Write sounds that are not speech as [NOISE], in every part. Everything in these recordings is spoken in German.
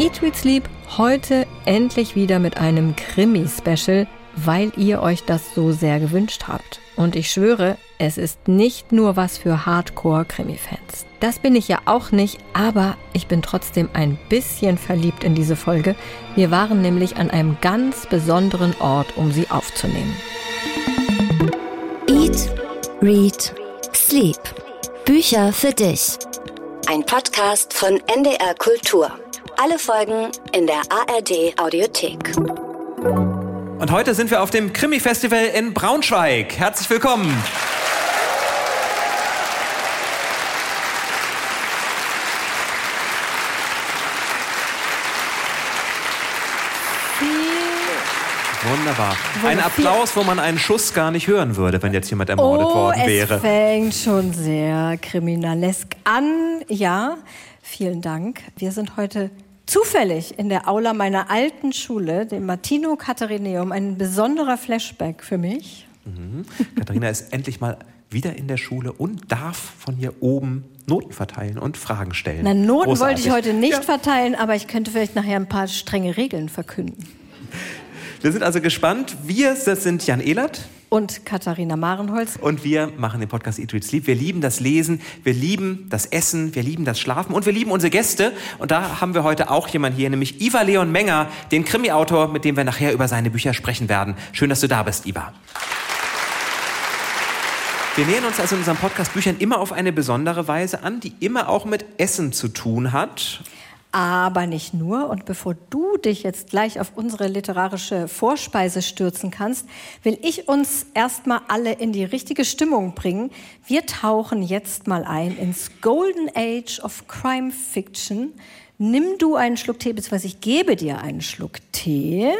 Eat, Read, Sleep heute endlich wieder mit einem Krimi-Special, weil ihr euch das so sehr gewünscht habt. Und ich schwöre, es ist nicht nur was für Hardcore-Krimi-Fans. Das bin ich ja auch nicht, aber ich bin trotzdem ein bisschen verliebt in diese Folge. Wir waren nämlich an einem ganz besonderen Ort, um sie aufzunehmen. Eat, Read, Sleep. Bücher für dich. Ein Podcast von NDR Kultur. Alle Folgen in der ARD Audiothek. Und heute sind wir auf dem Krimi-Festival in Braunschweig. Herzlich willkommen. Wunderbar. Ein Applaus, wo man einen Schuss gar nicht hören würde, wenn jetzt jemand ermordet oh, worden wäre. Es fängt schon sehr kriminalesk an. Ja, vielen Dank. Wir sind heute zufällig in der Aula meiner alten Schule, dem Martino Katharineum. Ein besonderer Flashback für mich. Mhm. Katharina ist endlich mal wieder in der Schule und darf von hier oben Noten verteilen und Fragen stellen. Na, Noten Großartig. wollte ich heute nicht ja. verteilen, aber ich könnte vielleicht nachher ein paar strenge Regeln verkünden. Wir sind also gespannt. Wir, das sind Jan Ehlert. Und Katharina Marenholz. Und wir machen den Podcast Eat, Read, Sleep. Wir lieben das Lesen, wir lieben das Essen, wir lieben das Schlafen und wir lieben unsere Gäste. Und da haben wir heute auch jemanden hier, nämlich Iva Leon Menger, den Krimi-Autor, mit dem wir nachher über seine Bücher sprechen werden. Schön, dass du da bist, Iva. Wir nähern uns also in unserem Podcast Büchern immer auf eine besondere Weise an, die immer auch mit Essen zu tun hat aber nicht nur. Und bevor du dich jetzt gleich auf unsere literarische Vorspeise stürzen kannst, will ich uns erstmal alle in die richtige Stimmung bringen. Wir tauchen jetzt mal ein ins Golden Age of Crime Fiction. Nimm du einen Schluck Tee, beziehungsweise ich gebe dir einen Schluck Tee.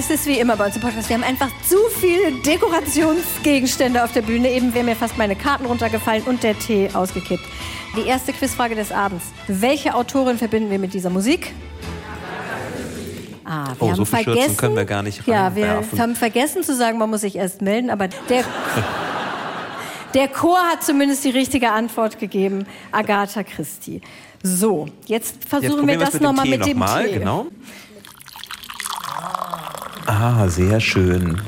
Es ist wie immer bei uns im Podcast. Wir haben einfach zu viele Dekorationsgegenstände auf der Bühne. Eben wären mir fast meine Karten runtergefallen und der Tee ausgekippt. Die erste Quizfrage des Abends. Welche Autorin verbinden wir mit dieser Musik? Ah, wir oh, haben so vergessen, können wir gar nicht Ja, wir haben vergessen zu sagen, man muss sich erst melden, aber der, [LAUGHS] der Chor hat zumindest die richtige Antwort gegeben. Agatha Christie. So, jetzt versuchen jetzt wir das nochmal mit dem, noch Tee. Genau. Ah, sehr schön.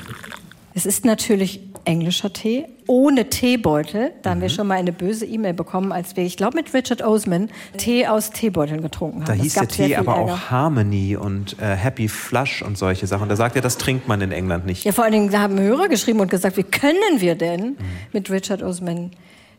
Es ist natürlich englischer Tee, ohne Teebeutel. Da mhm. haben wir mhm. schon mal eine böse E-Mail bekommen, als wir, ich glaube, mit Richard Osman Tee aus Teebeuteln getrunken haben. Da hieß der Tee aber Ärger. auch Harmony und äh, Happy Flush und solche Sachen. Da sagt er, das trinkt man in England nicht. Ja, vor allen Dingen da haben Hörer geschrieben und gesagt, wie können wir denn mhm. mit Richard Osman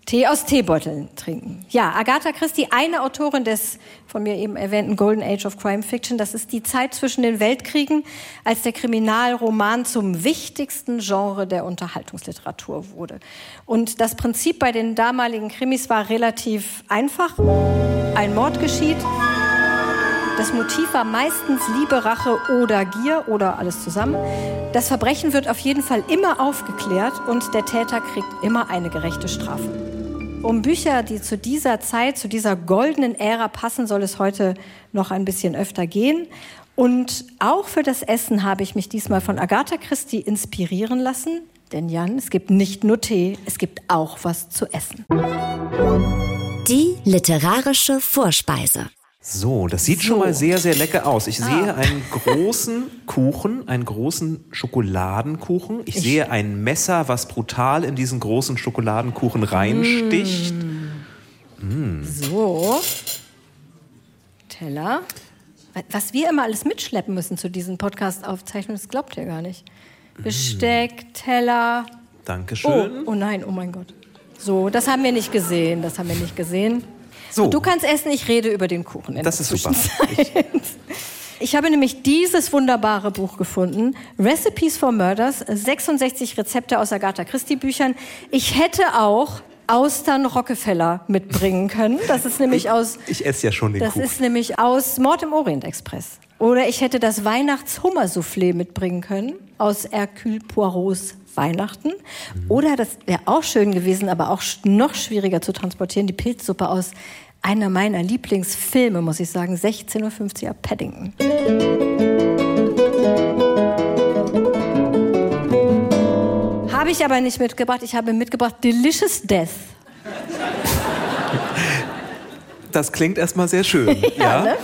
Tee aus Teebeuteln trinken. Ja, Agatha Christie, eine Autorin des von mir eben erwähnten Golden Age of Crime Fiction. Das ist die Zeit zwischen den Weltkriegen, als der Kriminalroman zum wichtigsten Genre der Unterhaltungsliteratur wurde. Und das Prinzip bei den damaligen Krimis war relativ einfach. Ein Mord geschieht. Das Motiv war meistens Liebe, Rache oder Gier oder alles zusammen. Das Verbrechen wird auf jeden Fall immer aufgeklärt und der Täter kriegt immer eine gerechte Strafe. Um Bücher, die zu dieser Zeit, zu dieser goldenen Ära passen, soll es heute noch ein bisschen öfter gehen. Und auch für das Essen habe ich mich diesmal von Agatha Christie inspirieren lassen. Denn Jan, es gibt nicht nur Tee, es gibt auch was zu essen. Die literarische Vorspeise. So, das sieht so. schon mal sehr, sehr lecker aus. Ich ah. sehe einen großen Kuchen, einen großen Schokoladenkuchen. Ich, ich, sehe ein Messer, was brutal in diesen großen Schokoladenkuchen reinsticht. Mm. Mm. So. Teller. Was wir immer alles mitschleppen müssen zu diesen Podcast-Aufzeichnungen, das glaubt ihr gar nicht. Besteck, Teller. Dankeschön. Oh, oh nein, oh mein Gott. So, das haben wir nicht gesehen. Das haben wir nicht gesehen. So. Du kannst essen, ich rede über den Kuchen. das ist super. Ich habe nämlich dieses wunderbare Buch gefunden, Recipes for Murders, 66 Rezepte aus Agatha Christie Büchern. Ich hätte auch Austern Rockefeller mitbringen können. Das ist nämlich ich, aus. Ich esse ja schon den Das Kuchen. ist nämlich aus Mord im Orient Express. Oder ich hätte das Weihnachtshummersoufflé mitbringen können aus Hercule Poirots Weihnachten. Mhm. Oder das wäre auch schön gewesen, aber auch noch schwieriger zu transportieren, die Pilzsuppe aus einer meiner Lieblingsfilme, muss ich sagen, 16.50 Uhr Paddington. Habe ich aber nicht mitgebracht. Ich habe mitgebracht Delicious Death. Das klingt erstmal sehr schön. [LAUGHS] ja, ja? Ne?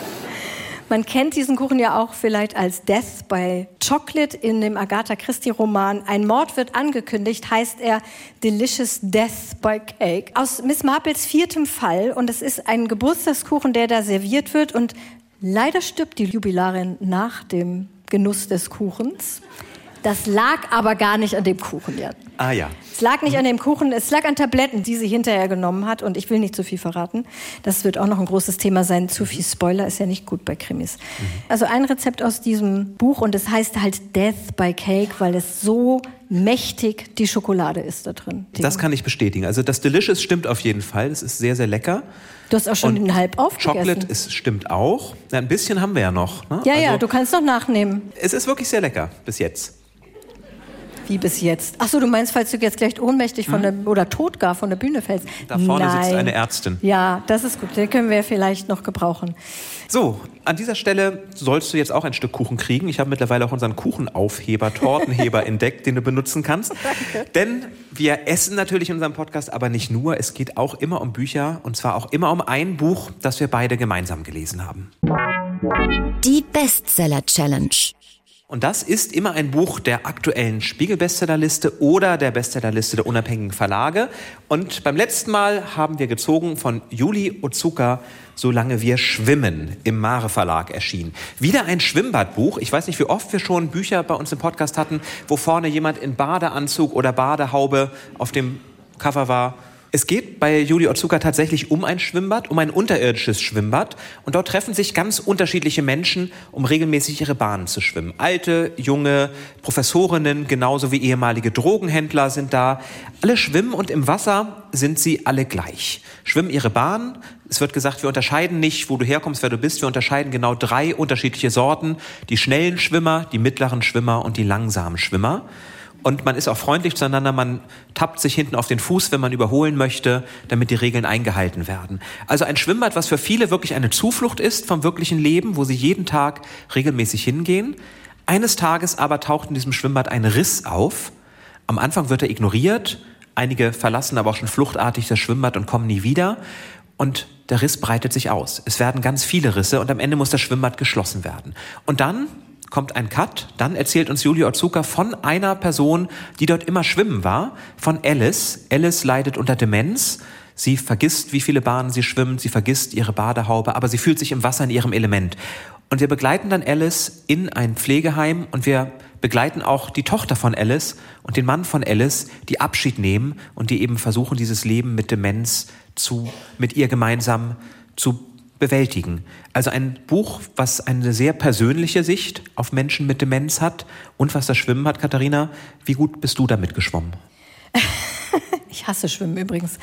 Man kennt diesen Kuchen ja auch vielleicht als Death by Chocolate in dem Agatha Christie Roman. Ein Mord wird angekündigt, heißt er Delicious Death by Cake. Aus Miss Marples viertem Fall und es ist ein Geburtstagskuchen, der da serviert wird und leider stirbt die Jubilarin nach dem Genuss des Kuchens. Das lag aber gar nicht an dem Kuchen, ja. Ah ja. Es lag nicht an dem Kuchen, es lag an Tabletten, die sie hinterher genommen hat. Und ich will nicht zu viel verraten. Das wird auch noch ein großes Thema sein. Zu viel Spoiler ist ja nicht gut bei Krimis. Mhm. Also ein Rezept aus diesem Buch und es heißt halt Death by Cake, weil es so mächtig die Schokolade ist da drin. Das kann ich bestätigen. Also das Delicious stimmt auf jeden Fall. Es ist sehr, sehr lecker. Du hast auch schon und den halb aufgegessen. Chocolate ist, stimmt auch. Ja, ein bisschen haben wir ja noch. Ne? Ja, also, ja, du kannst noch nachnehmen. Es ist wirklich sehr lecker bis jetzt. Wie bis jetzt? Ach so, du meinst, falls du jetzt gleich ohnmächtig von hm? der, oder tot gar von der Bühne fällst? Da vorne Nein. sitzt eine Ärztin. Ja, das ist gut. Den können wir vielleicht noch gebrauchen. So, an dieser Stelle sollst du jetzt auch ein Stück Kuchen kriegen. Ich habe mittlerweile auch unseren Kuchenaufheber, Tortenheber [LAUGHS] entdeckt, den du benutzen kannst. Danke. Denn wir essen natürlich in unserem Podcast, aber nicht nur. Es geht auch immer um Bücher und zwar auch immer um ein Buch, das wir beide gemeinsam gelesen haben. Die Bestseller Challenge. Und das ist immer ein Buch der aktuellen Spiegel-Bestsellerliste oder der Bestsellerliste der unabhängigen Verlage. Und beim letzten Mal haben wir gezogen von Juli Otsuka Solange wir schwimmen im Mare Verlag erschienen. Wieder ein Schwimmbadbuch. Ich weiß nicht, wie oft wir schon Bücher bei uns im Podcast hatten, wo vorne jemand in Badeanzug oder Badehaube auf dem Cover war es geht bei Juli Otsuka tatsächlich um ein Schwimmbad, um ein unterirdisches Schwimmbad. Und dort treffen sich ganz unterschiedliche Menschen, um regelmäßig ihre Bahnen zu schwimmen. Alte, junge, Professorinnen, genauso wie ehemalige Drogenhändler sind da. Alle schwimmen und im Wasser sind sie alle gleich. Schwimmen ihre Bahn. Es wird gesagt, wir unterscheiden nicht, wo du herkommst, wer du bist. Wir unterscheiden genau drei unterschiedliche Sorten. Die schnellen Schwimmer, die mittleren Schwimmer und die langsamen Schwimmer. Und man ist auch freundlich zueinander, man tappt sich hinten auf den Fuß, wenn man überholen möchte, damit die Regeln eingehalten werden. Also ein Schwimmbad, was für viele wirklich eine Zuflucht ist vom wirklichen Leben, wo sie jeden Tag regelmäßig hingehen. Eines Tages aber taucht in diesem Schwimmbad ein Riss auf. Am Anfang wird er ignoriert, einige verlassen aber auch schon fluchtartig das Schwimmbad und kommen nie wieder. Und der Riss breitet sich aus. Es werden ganz viele Risse und am Ende muss das Schwimmbad geschlossen werden. Und dann kommt ein Cut. Dann erzählt uns Julio Otsuka von einer Person, die dort immer schwimmen war, von Alice. Alice leidet unter Demenz. Sie vergisst, wie viele Bahnen sie schwimmt, sie vergisst ihre Badehaube, aber sie fühlt sich im Wasser in ihrem Element. Und wir begleiten dann Alice in ein Pflegeheim und wir begleiten auch die Tochter von Alice und den Mann von Alice, die Abschied nehmen und die eben versuchen, dieses Leben mit Demenz zu, mit ihr gemeinsam zu bewältigen. Also ein Buch, was eine sehr persönliche Sicht auf Menschen mit Demenz hat und was das Schwimmen hat. Katharina, wie gut bist du damit geschwommen? [LAUGHS] Ich hasse Schwimmen übrigens.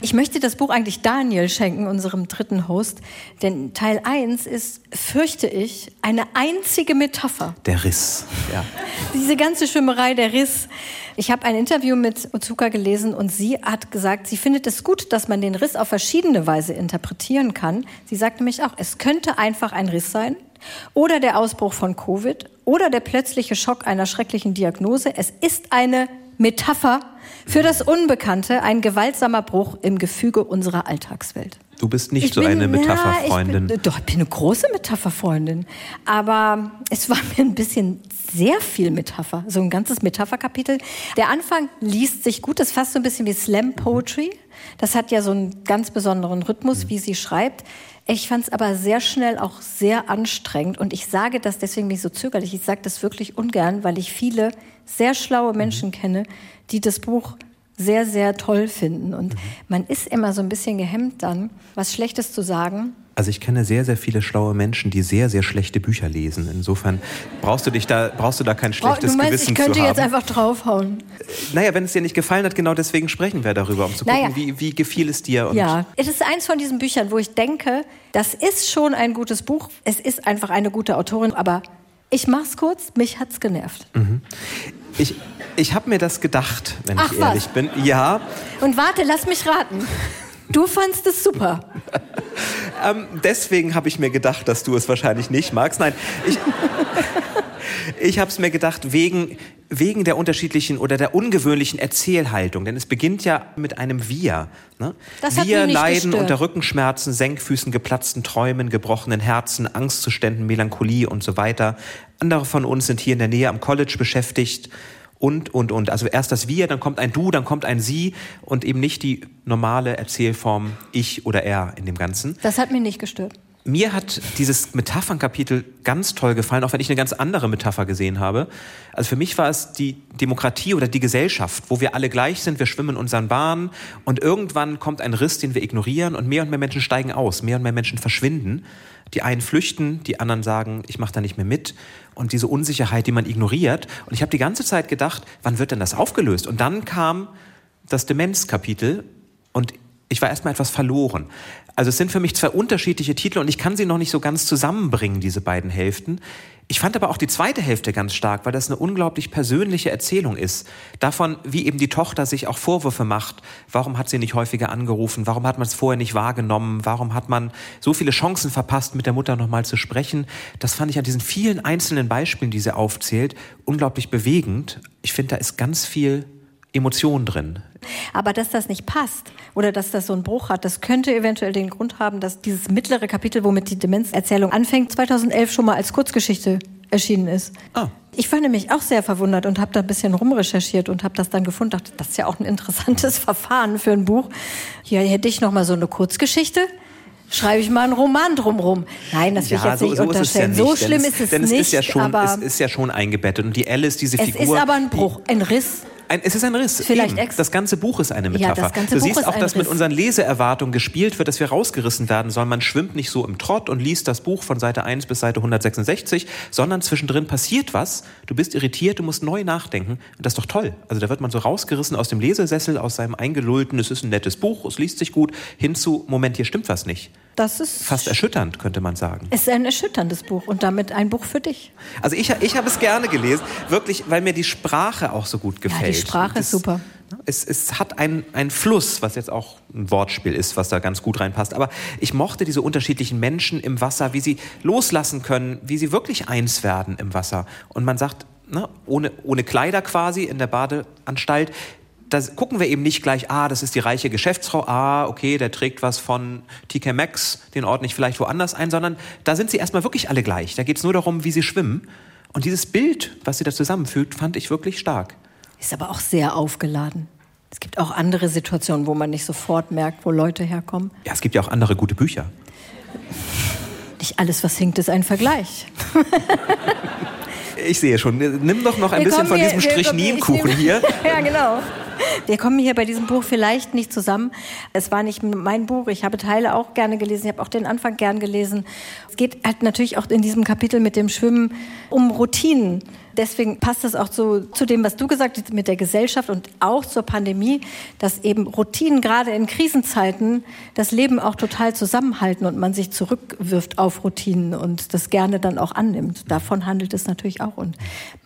Ich möchte das Buch eigentlich Daniel schenken, unserem dritten Host, denn Teil 1 ist, fürchte ich, eine einzige Metapher. Der Riss, ja. Diese ganze Schwimmerei, der Riss. Ich habe ein Interview mit Otsuka gelesen und sie hat gesagt, sie findet es gut, dass man den Riss auf verschiedene Weise interpretieren kann. Sie sagt nämlich auch, es könnte einfach ein Riss sein oder der Ausbruch von Covid oder der plötzliche Schock einer schrecklichen Diagnose. Es ist eine Metapher für das Unbekannte, ein gewaltsamer Bruch im Gefüge unserer Alltagswelt. Du bist nicht ich so bin, eine Metapherfreundin. Ja, doch, ich bin eine große Metapherfreundin. Aber es war mir ein bisschen sehr viel Metapher, so ein ganzes Metapherkapitel. Der Anfang liest sich gut, das ist fast so ein bisschen wie Slam Poetry. Das hat ja so einen ganz besonderen Rhythmus, wie sie schreibt. Ich fand es aber sehr schnell auch sehr anstrengend. Und ich sage das, deswegen bin ich so zögerlich, ich sage das wirklich ungern, weil ich viele sehr schlaue Menschen kenne, die das Buch sehr, sehr toll finden. Und man ist immer so ein bisschen gehemmt dann, was Schlechtes zu sagen. Also ich kenne sehr, sehr viele schlaue Menschen, die sehr, sehr schlechte Bücher lesen. Insofern brauchst du dich da, brauchst du da kein schlechtes du meinst, Gewissen ich könnte zu haben. jetzt einfach draufhauen. Naja, wenn es dir nicht gefallen hat, genau deswegen sprechen wir darüber, um zu gucken, naja. wie, wie gefiel es dir. ja, es ist eins von diesen Büchern, wo ich denke, das ist schon ein gutes Buch. Es ist einfach eine gute Autorin, aber ich mach's kurz, mich hat's genervt. Mhm. Ich, ich habe mir das gedacht, wenn Ach, ich ehrlich was? bin. Ja. Und warte, lass mich raten. Du fandst es super. [LAUGHS] ähm, deswegen habe ich mir gedacht, dass du es wahrscheinlich nicht magst. Nein, ich, [LAUGHS] Ich habe es mir gedacht, wegen, wegen der unterschiedlichen oder der ungewöhnlichen Erzählhaltung. Denn es beginnt ja mit einem Wir. Ne? Wir leiden gestört. unter Rückenschmerzen, Senkfüßen, geplatzten Träumen, gebrochenen Herzen, Angstzuständen, Melancholie und so weiter. Andere von uns sind hier in der Nähe am College beschäftigt und, und, und. Also erst das Wir, dann kommt ein Du, dann kommt ein Sie und eben nicht die normale Erzählform Ich oder Er in dem Ganzen. Das hat mich nicht gestört. Mir hat dieses Metaphernkapitel ganz toll gefallen, auch wenn ich eine ganz andere Metapher gesehen habe. Also für mich war es die Demokratie oder die Gesellschaft, wo wir alle gleich sind, wir schwimmen in unseren Bahnen und irgendwann kommt ein Riss, den wir ignorieren und mehr und mehr Menschen steigen aus, mehr und mehr Menschen verschwinden. Die einen flüchten, die anderen sagen, ich mache da nicht mehr mit. Und diese Unsicherheit, die man ignoriert. Und ich habe die ganze Zeit gedacht, wann wird denn das aufgelöst? Und dann kam das Demenzkapitel und ich war erstmal etwas verloren. Also es sind für mich zwei unterschiedliche Titel und ich kann sie noch nicht so ganz zusammenbringen, diese beiden Hälften. Ich fand aber auch die zweite Hälfte ganz stark, weil das eine unglaublich persönliche Erzählung ist. Davon, wie eben die Tochter sich auch Vorwürfe macht. Warum hat sie nicht häufiger angerufen? Warum hat man es vorher nicht wahrgenommen? Warum hat man so viele Chancen verpasst, mit der Mutter nochmal zu sprechen? Das fand ich an diesen vielen einzelnen Beispielen, die sie aufzählt, unglaublich bewegend. Ich finde, da ist ganz viel Emotion drin. Aber dass das nicht passt oder dass das so einen Bruch hat, das könnte eventuell den Grund haben, dass dieses mittlere Kapitel, womit die Demenzerzählung anfängt, 2011 schon mal als Kurzgeschichte erschienen ist. Ah. Ich war nämlich auch sehr verwundert und habe da ein bisschen rumrecherchiert und habe das dann gefunden. Dachte, das ist ja auch ein interessantes [LAUGHS] Verfahren für ein Buch. Hier hätte ich noch mal so eine Kurzgeschichte. Schreibe ich mal einen Roman drumrum. Nein, das will ich jetzt nicht unterstellen. so denn schlimm es, ist es denn nicht. es ist ja schon, aber es ist ja schon eingebettet und die Alice, diese es Figur. ist aber ein Bruch, ein Riss. Ein, es ist ein Riss. Vielleicht eben. Das ganze Buch ist eine Ja, Metapher. das ganze du Buch siehst ist auch, dass mit unseren Leseerwartungen gespielt wird, dass wir rausgerissen werden sollen. Man schwimmt nicht so im Trott und liest das Buch von Seite 1 bis Seite 166, sondern zwischendrin passiert was. Du bist irritiert, du musst neu nachdenken. Und das ist doch toll. Also da wird man so rausgerissen aus dem Lesesessel, aus seinem eingelullten, es ist ein nettes Buch, es liest sich gut, hin zu, Moment, hier stimmt was nicht. Das ist, Fast erschütternd, könnte man sagen. ist ein erschütterndes Buch und damit ein Buch für dich. Also ich, ich habe es gerne gelesen, wirklich, weil mir die Sprache auch so gut gefällt. Sprache ist Das- super. Es, es hat einen, einen Fluss, was jetzt auch ein Wortspiel ist, was da ganz gut reinpasst. Aber ich mochte diese unterschiedlichen Menschen im Wasser, wie sie loslassen können, wie sie wirklich eins werden im Wasser. Und man sagt, ne, ohne, ohne Kleider quasi in der Badeanstalt, da gucken wir eben nicht gleich, ah, das ist die reiche Geschäftsfrau, ah, okay, der trägt was von TK Maxx, den ordne ich vielleicht woanders ein, sondern da sind sie erstmal wirklich alle gleich. Da geht es nur darum, wie sie schwimmen. Und dieses Bild, was sie da zusammenfügt, fand ich wirklich stark. Ist aber auch sehr aufgeladen. Es gibt auch andere Situationen, wo man nicht sofort merkt, wo Leute herkommen. Ja, es gibt ja auch andere gute Bücher. Nicht alles, was hinkt, ist ein Vergleich. [LAUGHS] Ich sehe schon. Nimm doch noch ein Wir bisschen von hier- diesem ich hier. [LAUGHS] ja, genau. Wir kommen hier bei diesem Buch vielleicht nicht zusammen. Es war nicht mein Buch. Ich habe Teile auch gerne gelesen. Ich habe auch den Anfang gern gelesen. Es geht halt natürlich auch in diesem Kapitel mit dem Schwimmen um Routinen. Deswegen passt das auch zu, zu dem, was du gesagt hast mit der Gesellschaft und auch zur Pandemie, dass eben Routinen gerade in Krisenzeiten das Leben auch total zusammenhalten und man sich zurückwirft auf Routinen und das gerne dann auch annimmt. Davon handelt es natürlich auch. Und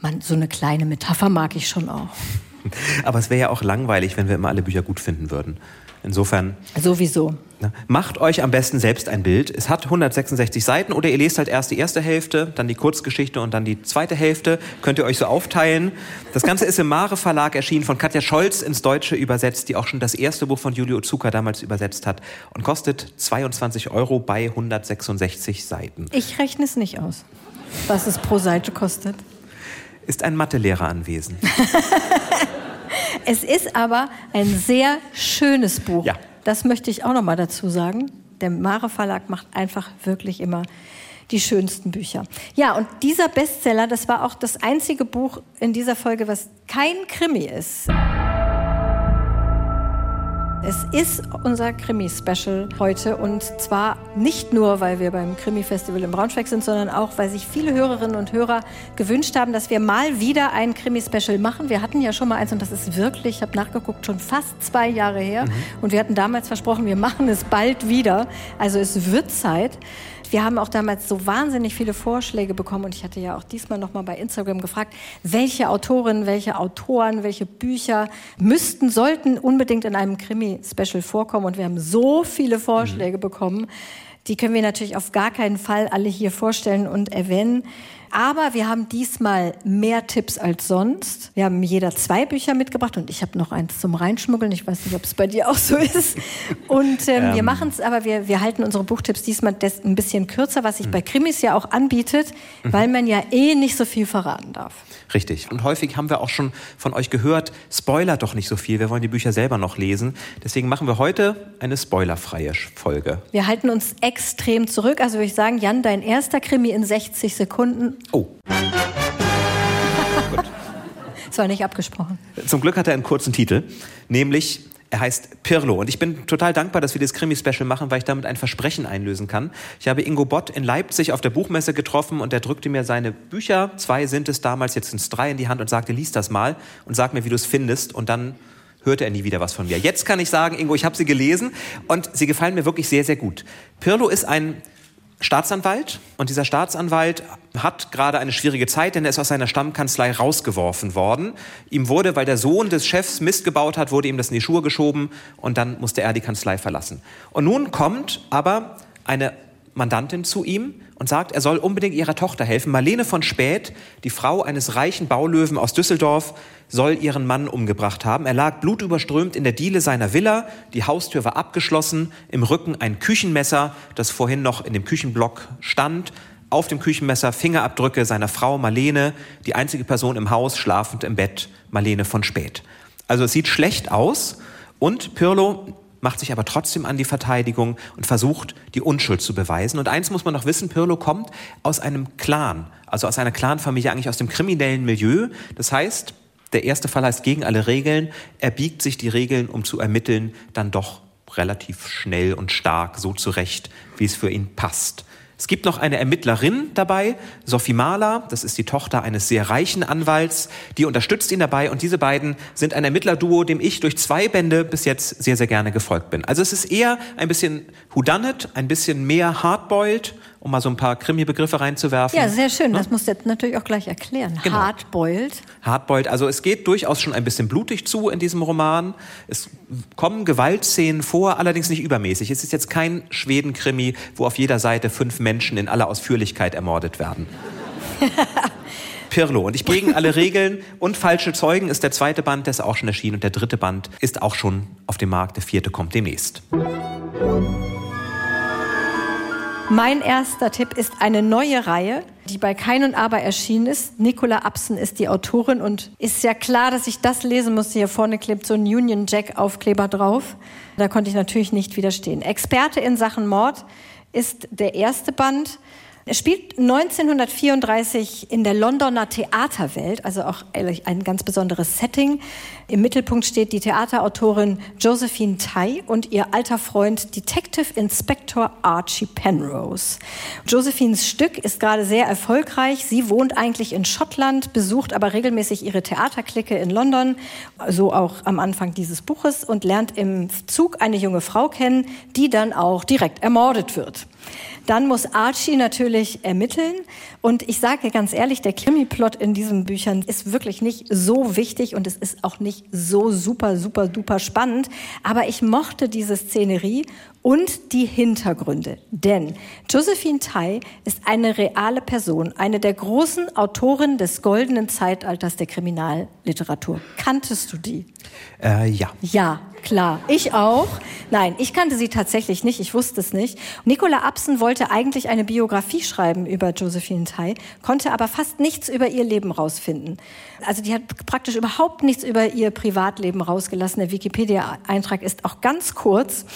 man, so eine kleine Metapher mag ich schon auch. [LAUGHS] Aber es wäre ja auch langweilig, wenn wir immer alle Bücher gut finden würden. Insofern, Sowieso. ne, macht euch am besten selbst ein Bild. Es hat 166 Seiten oder ihr lest halt erst die erste Hälfte, dann die Kurzgeschichte und dann die zweite Hälfte. Könnt ihr euch so aufteilen. Das Ganze ist im Mare Verlag erschienen, von Katja Scholz ins Deutsche übersetzt, die auch schon das erste Buch von Julio Zucker damals übersetzt hat und kostet 22 Euro bei 166 Seiten. Ich rechne es nicht aus, was es pro Seite kostet. Ist ein Mathelehrer anwesend. [LAUGHS] Es ist aber ein sehr schönes Buch. Ja. Das möchte ich auch noch mal dazu sagen. Der Mare Verlag macht einfach wirklich immer die schönsten Bücher. Ja, und dieser Bestseller, das war auch das einzige Buch in dieser Folge, was kein Krimi ist. Es ist unser Krimi-Special heute und zwar nicht nur, weil wir beim Krimi-Festival in Braunschweig sind, sondern auch, weil sich viele Hörerinnen und Hörer gewünscht haben, dass wir mal wieder ein Krimi-Special machen. Wir hatten ja schon mal eins und das ist wirklich, ich habe nachgeguckt, schon fast zwei Jahre her und wir hatten damals versprochen, wir machen es bald wieder. Also es wird Zeit. Wir haben auch damals so wahnsinnig viele Vorschläge bekommen und ich hatte ja auch diesmal noch mal bei Instagram gefragt, welche Autorinnen, welche Autoren, welche Bücher müssten, sollten unbedingt in einem Krimi-Special vorkommen. Und wir haben so viele Vorschläge bekommen, Die können wir natürlich auf gar keinen Fall alle hier vorstellen und erwähnen. Aber wir haben diesmal mehr Tipps als sonst. Wir haben jeder zwei Bücher mitgebracht und ich habe noch eins zum Reinschmuggeln. Ich weiß nicht, ob es bei dir auch so ist. Und ähm, ähm. wir machen es, aber wir, wir halten unsere Buchtipps diesmal ein bisschen kürzer, was sich mhm. bei Krimis ja auch anbietet, mhm. weil man ja eh nicht so viel verraten darf. Richtig. Und häufig haben wir auch schon von euch gehört, Spoiler doch nicht so viel. Wir wollen die Bücher selber noch lesen. Deswegen machen wir heute eine spoilerfreie Folge. Wir halten uns extrem zurück. Also würde ich sagen, Jan, dein erster Krimi in 60 Sekunden. Oh. [LAUGHS] Gut. Das war nicht abgesprochen. Zum Glück hat er einen kurzen Titel, nämlich er heißt Pirlo und ich bin total dankbar, dass wir das Krimi-Special machen, weil ich damit ein Versprechen einlösen kann. Ich habe Ingo Bott in Leipzig auf der Buchmesse getroffen und er drückte mir seine Bücher, zwei sind es damals, jetzt sind es drei in die Hand und sagte, lies das mal und sag mir, wie du es findest und dann hörte er nie wieder was von mir. Jetzt kann ich sagen, Ingo, ich habe sie gelesen und sie gefallen mir wirklich sehr, sehr gut. Pirlo ist ein Staatsanwalt und dieser Staatsanwalt hat gerade eine schwierige Zeit, denn er ist aus seiner Stammkanzlei rausgeworfen worden. Ihm wurde, weil der Sohn des Chefs Mist gebaut hat, wurde ihm das in die Schuhe geschoben und dann musste er die Kanzlei verlassen. Und nun kommt aber eine Mandantin zu ihm und sagt, er soll unbedingt ihrer Tochter helfen. Marlene von Späth, die Frau eines reichen Baulöwen aus Düsseldorf, soll ihren Mann umgebracht haben. Er lag blutüberströmt in der Diele seiner Villa, die Haustür war abgeschlossen, im Rücken ein Küchenmesser, das vorhin noch in dem Küchenblock stand, auf dem Küchenmesser Fingerabdrücke seiner Frau Marlene, die einzige Person im Haus, schlafend im Bett, Marlene von Späth. Also es sieht schlecht aus und Pirlo macht sich aber trotzdem an die Verteidigung und versucht, die Unschuld zu beweisen. Und eins muss man noch wissen, Pirlo kommt aus einem Clan, also aus einer Clanfamilie, eigentlich aus dem kriminellen Milieu. Das heißt, der erste Fall heißt gegen alle Regeln. Er biegt sich die Regeln, um zu ermitteln, dann doch relativ schnell und stark so zurecht, wie es für ihn passt. Es gibt noch eine Ermittlerin dabei, Sophie Mahler, das ist die Tochter eines sehr reichen Anwalts, die unterstützt ihn dabei und diese beiden sind ein Ermittlerduo, dem ich durch zwei Bände bis jetzt sehr, sehr gerne gefolgt bin. Also es ist eher ein bisschen Whodunit, ein bisschen mehr Hardboiled um mal so ein paar Krimi-Begriffe reinzuwerfen. Ja, sehr schön. Ne? Das musst du jetzt natürlich auch gleich erklären. Genau. Hardboiled. Hardboiled. Also es geht durchaus schon ein bisschen blutig zu in diesem Roman. Es kommen Gewaltszenen vor, allerdings nicht übermäßig. Es ist jetzt kein Schweden-Krimi, wo auf jeder Seite fünf Menschen in aller Ausführlichkeit ermordet werden. [LAUGHS] Pirlo. Und ich gegen alle Regeln und falsche Zeugen ist der zweite Band, der ist auch schon erschienen. Und der dritte Band ist auch schon auf dem Markt. Der vierte kommt demnächst. Mein erster Tipp ist eine neue Reihe, die bei Kein und Aber erschienen ist. Nicola Absen ist die Autorin und ist ja klar, dass ich das lesen musste. Hier vorne klebt so ein Union Jack Aufkleber drauf. Da konnte ich natürlich nicht widerstehen. Experte in Sachen Mord ist der erste Band. Er spielt 1934 in der Londoner Theaterwelt, also auch ein ganz besonderes Setting. Im Mittelpunkt steht die Theaterautorin Josephine Tai und ihr alter Freund Detective Inspector Archie Penrose. Josephines Stück ist gerade sehr erfolgreich. Sie wohnt eigentlich in Schottland, besucht aber regelmäßig ihre Theaterklicke in London, so auch am Anfang dieses Buches und lernt im Zug eine junge Frau kennen, die dann auch direkt ermordet wird. Dann muss Archie natürlich ermitteln. Und ich sage ganz ehrlich, der Krimi-Plot in diesen Büchern ist wirklich nicht so wichtig und es ist auch nicht so super, super, duper spannend. Aber ich mochte diese Szenerie und die Hintergründe. Denn Josephine Tai ist eine reale Person, eine der großen Autoren des goldenen Zeitalters der Kriminalliteratur. Kanntest du die? Äh, ja. Ja, klar. Ich auch. Nein, ich kannte sie tatsächlich nicht. Ich wusste es nicht. Nicola Absen wollte eigentlich eine Biografie schreiben über Josephine Tai, konnte aber fast nichts über ihr Leben rausfinden. Also die hat praktisch überhaupt nichts über ihr Privatleben rausgelassen. Der Wikipedia-Eintrag ist auch ganz kurz.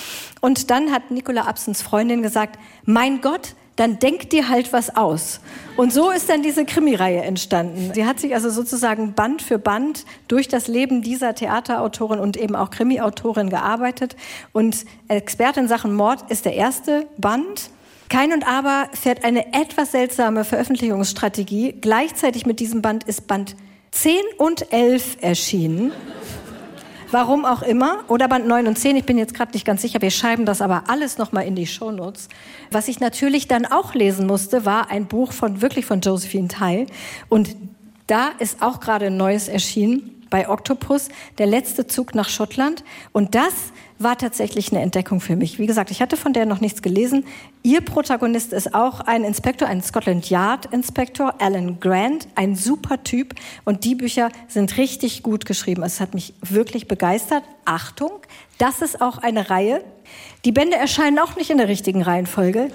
Und dann hat Nicola Absens Freundin gesagt, mein Gott, dann denk dir halt was aus. Und so ist dann diese Krimireihe entstanden. Sie hat sich also sozusagen Band für Band durch das Leben dieser Theaterautorin und eben auch Krimiautorin gearbeitet. Und Expertin in Sachen Mord ist der erste Band. Kein und Aber fährt eine etwas seltsame Veröffentlichungsstrategie. Gleichzeitig mit diesem Band ist Band 10 und 11 erschienen. Warum auch immer. Oder Band 9 und 10, ich bin jetzt gerade nicht ganz sicher. Wir schreiben das aber alles nochmal in die Shownotes. Was ich natürlich dann auch lesen musste, war ein Buch von, wirklich von Josephine Tai. Und da ist auch gerade ein neues erschienen bei Octopus, der letzte Zug nach Schottland. Und das war tatsächlich eine Entdeckung für mich. Wie gesagt, ich hatte von der noch nichts gelesen. Ihr Protagonist ist auch ein Inspektor, ein Scotland Yard Inspektor, Alan Grant, ein super Typ. Und die Bücher sind richtig gut geschrieben. Es hat mich wirklich begeistert. Achtung, das ist auch eine Reihe. Die Bände erscheinen auch nicht in der richtigen Reihenfolge.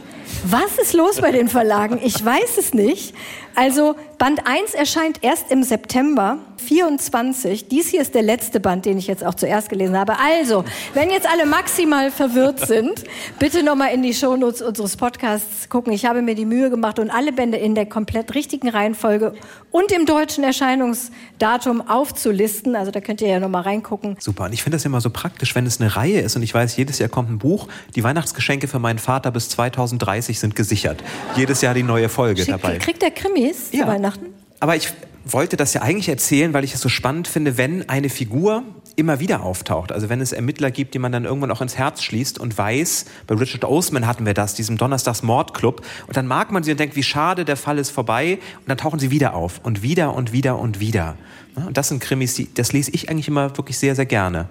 Was ist los bei den Verlagen? Ich weiß es nicht. Also Band 1 erscheint erst im September 24. Dies hier ist der letzte Band, den ich jetzt auch zuerst gelesen habe. Also, wenn jetzt alle maximal verwirrt sind, bitte nochmal in die Shownotes unseres Podcasts gucken. Ich habe mir die Mühe gemacht und alle Bände in der komplett richtigen Reihenfolge und im deutschen Erscheinungsdatum aufzulisten. Also da könnt ihr ja nochmal reingucken. Super. Und ich finde das immer so praktisch, wenn es eine Reihe ist und ich weiß, jedes Jahr kommt ein Buch. Die Weihnachtsgeschenke für meinen Vater bis 2030 sind gesichert. Jedes Jahr die neue Folge Schick, dabei. Kriegt der Krimis Ja. zu Weihnachten? Aber ich wollte das ja eigentlich erzählen, weil ich es so spannend finde, wenn eine Figur immer wieder auftaucht. Also wenn es Ermittler gibt, die man dann irgendwann auch ins Herz schließt und weiß, bei Richard Osman hatten wir das, diesem Donnerstags Mordclub. Und dann mag man sie und denkt, wie schade, der Fall ist vorbei. Und dann tauchen sie wieder auf und wieder und wieder und wieder. Und das sind Krimis, die, das lese ich eigentlich immer wirklich sehr, sehr gerne.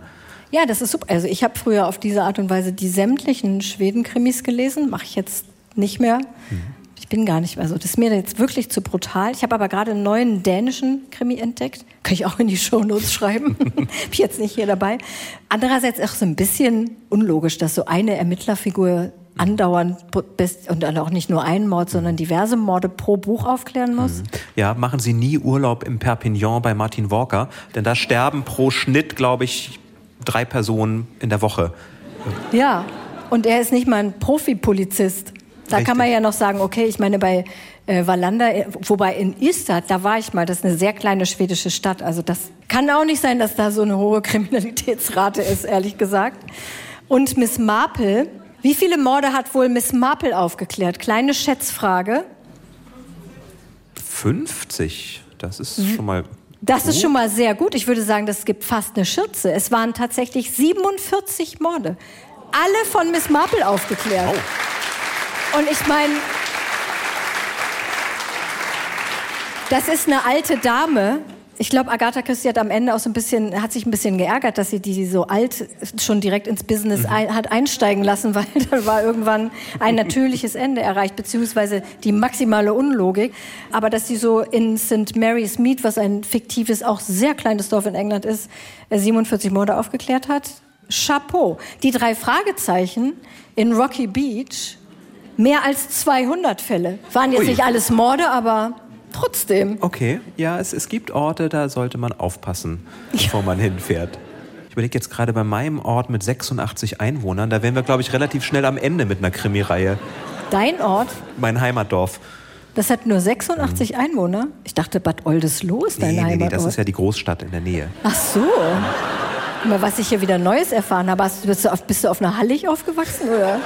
Ja, das ist super. Also ich habe früher auf diese Art und Weise die sämtlichen Schweden-Krimis gelesen, mache ich jetzt nicht mehr. Ich bin gar nicht mehr so. Das ist mir jetzt wirklich zu brutal. Ich habe aber gerade einen neuen dänischen Krimi entdeckt. Kann ich auch in die Shownotes [LAUGHS] schreiben. [LAUGHS] Ich jetzt nicht hier dabei. Andererseits auch so ein bisschen unlogisch, dass so eine Ermittlerfigur andauernd bis- und dann auch nicht nur einen Mord, sondern diverse Morde pro Buch aufklären muss. Ja, machen Sie nie Urlaub im Perpignan bei Martin Walker, denn da sterben pro Schnitt, glaube ich, drei Personen in der Woche. Ja, und er ist nicht mal ein Profipolizist. Da Richtig. kann man ja noch sagen, okay, ich meine bei äh, Wallander, äh, wobei in Ystad, da war ich mal, das ist eine sehr kleine schwedische Stadt. Also das kann auch nicht sein, dass da so eine hohe Kriminalitätsrate ist, ehrlich gesagt. Und Miss Marple, wie viele Morde hat wohl Miss Marple aufgeklärt? Kleine Schätzfrage. 50, das ist schon mal. Das ist gut. schon mal sehr gut. Ich würde sagen, das gibt fast eine Schürze. Es waren tatsächlich 47 Morde. Alle von Miss Marple aufgeklärt. Und ich meine, das ist eine alte Dame. Ich glaube, Agatha Christie hat am Ende auch so ein bisschen, hat sich ein bisschen geärgert, dass sie die so alt schon direkt ins Business ein, hat einsteigen lassen, [LAUGHS] weil dann war irgendwann ein natürliches Ende erreicht, beziehungsweise die maximale Unlogik. Aber dass sie so in St. Mary's Mead, was ein fiktives, auch sehr kleines Dorf in England ist, äh, 47 Morde aufgeklärt hat, Chapeau. Die drei Fragezeichen in Rocky Beach, mehr als 200 Fälle. Waren jetzt Ui. nicht alles Morde, aber trotzdem. Okay, ja, es, es gibt Orte, da sollte man aufpassen, bevor man hinfährt. Ich überlege jetzt gerade bei meinem Ort mit 86 Einwohnern, da wären wir, glaube ich, relativ schnell am Ende mit einer Krimireihe. Dein Ort, Mein Heimatdorf. das hat nur 86 Einwohner. Ich dachte, Bad Oldesloe ist dein Nee, nee, nee, Heimatort. das ist ja die Großstadt in der Nähe. Ach so. Mal, was ich hier wieder Neues erfahren habe. Bist, du auf, bist du auf einer Hallig aufgewachsen? Oder?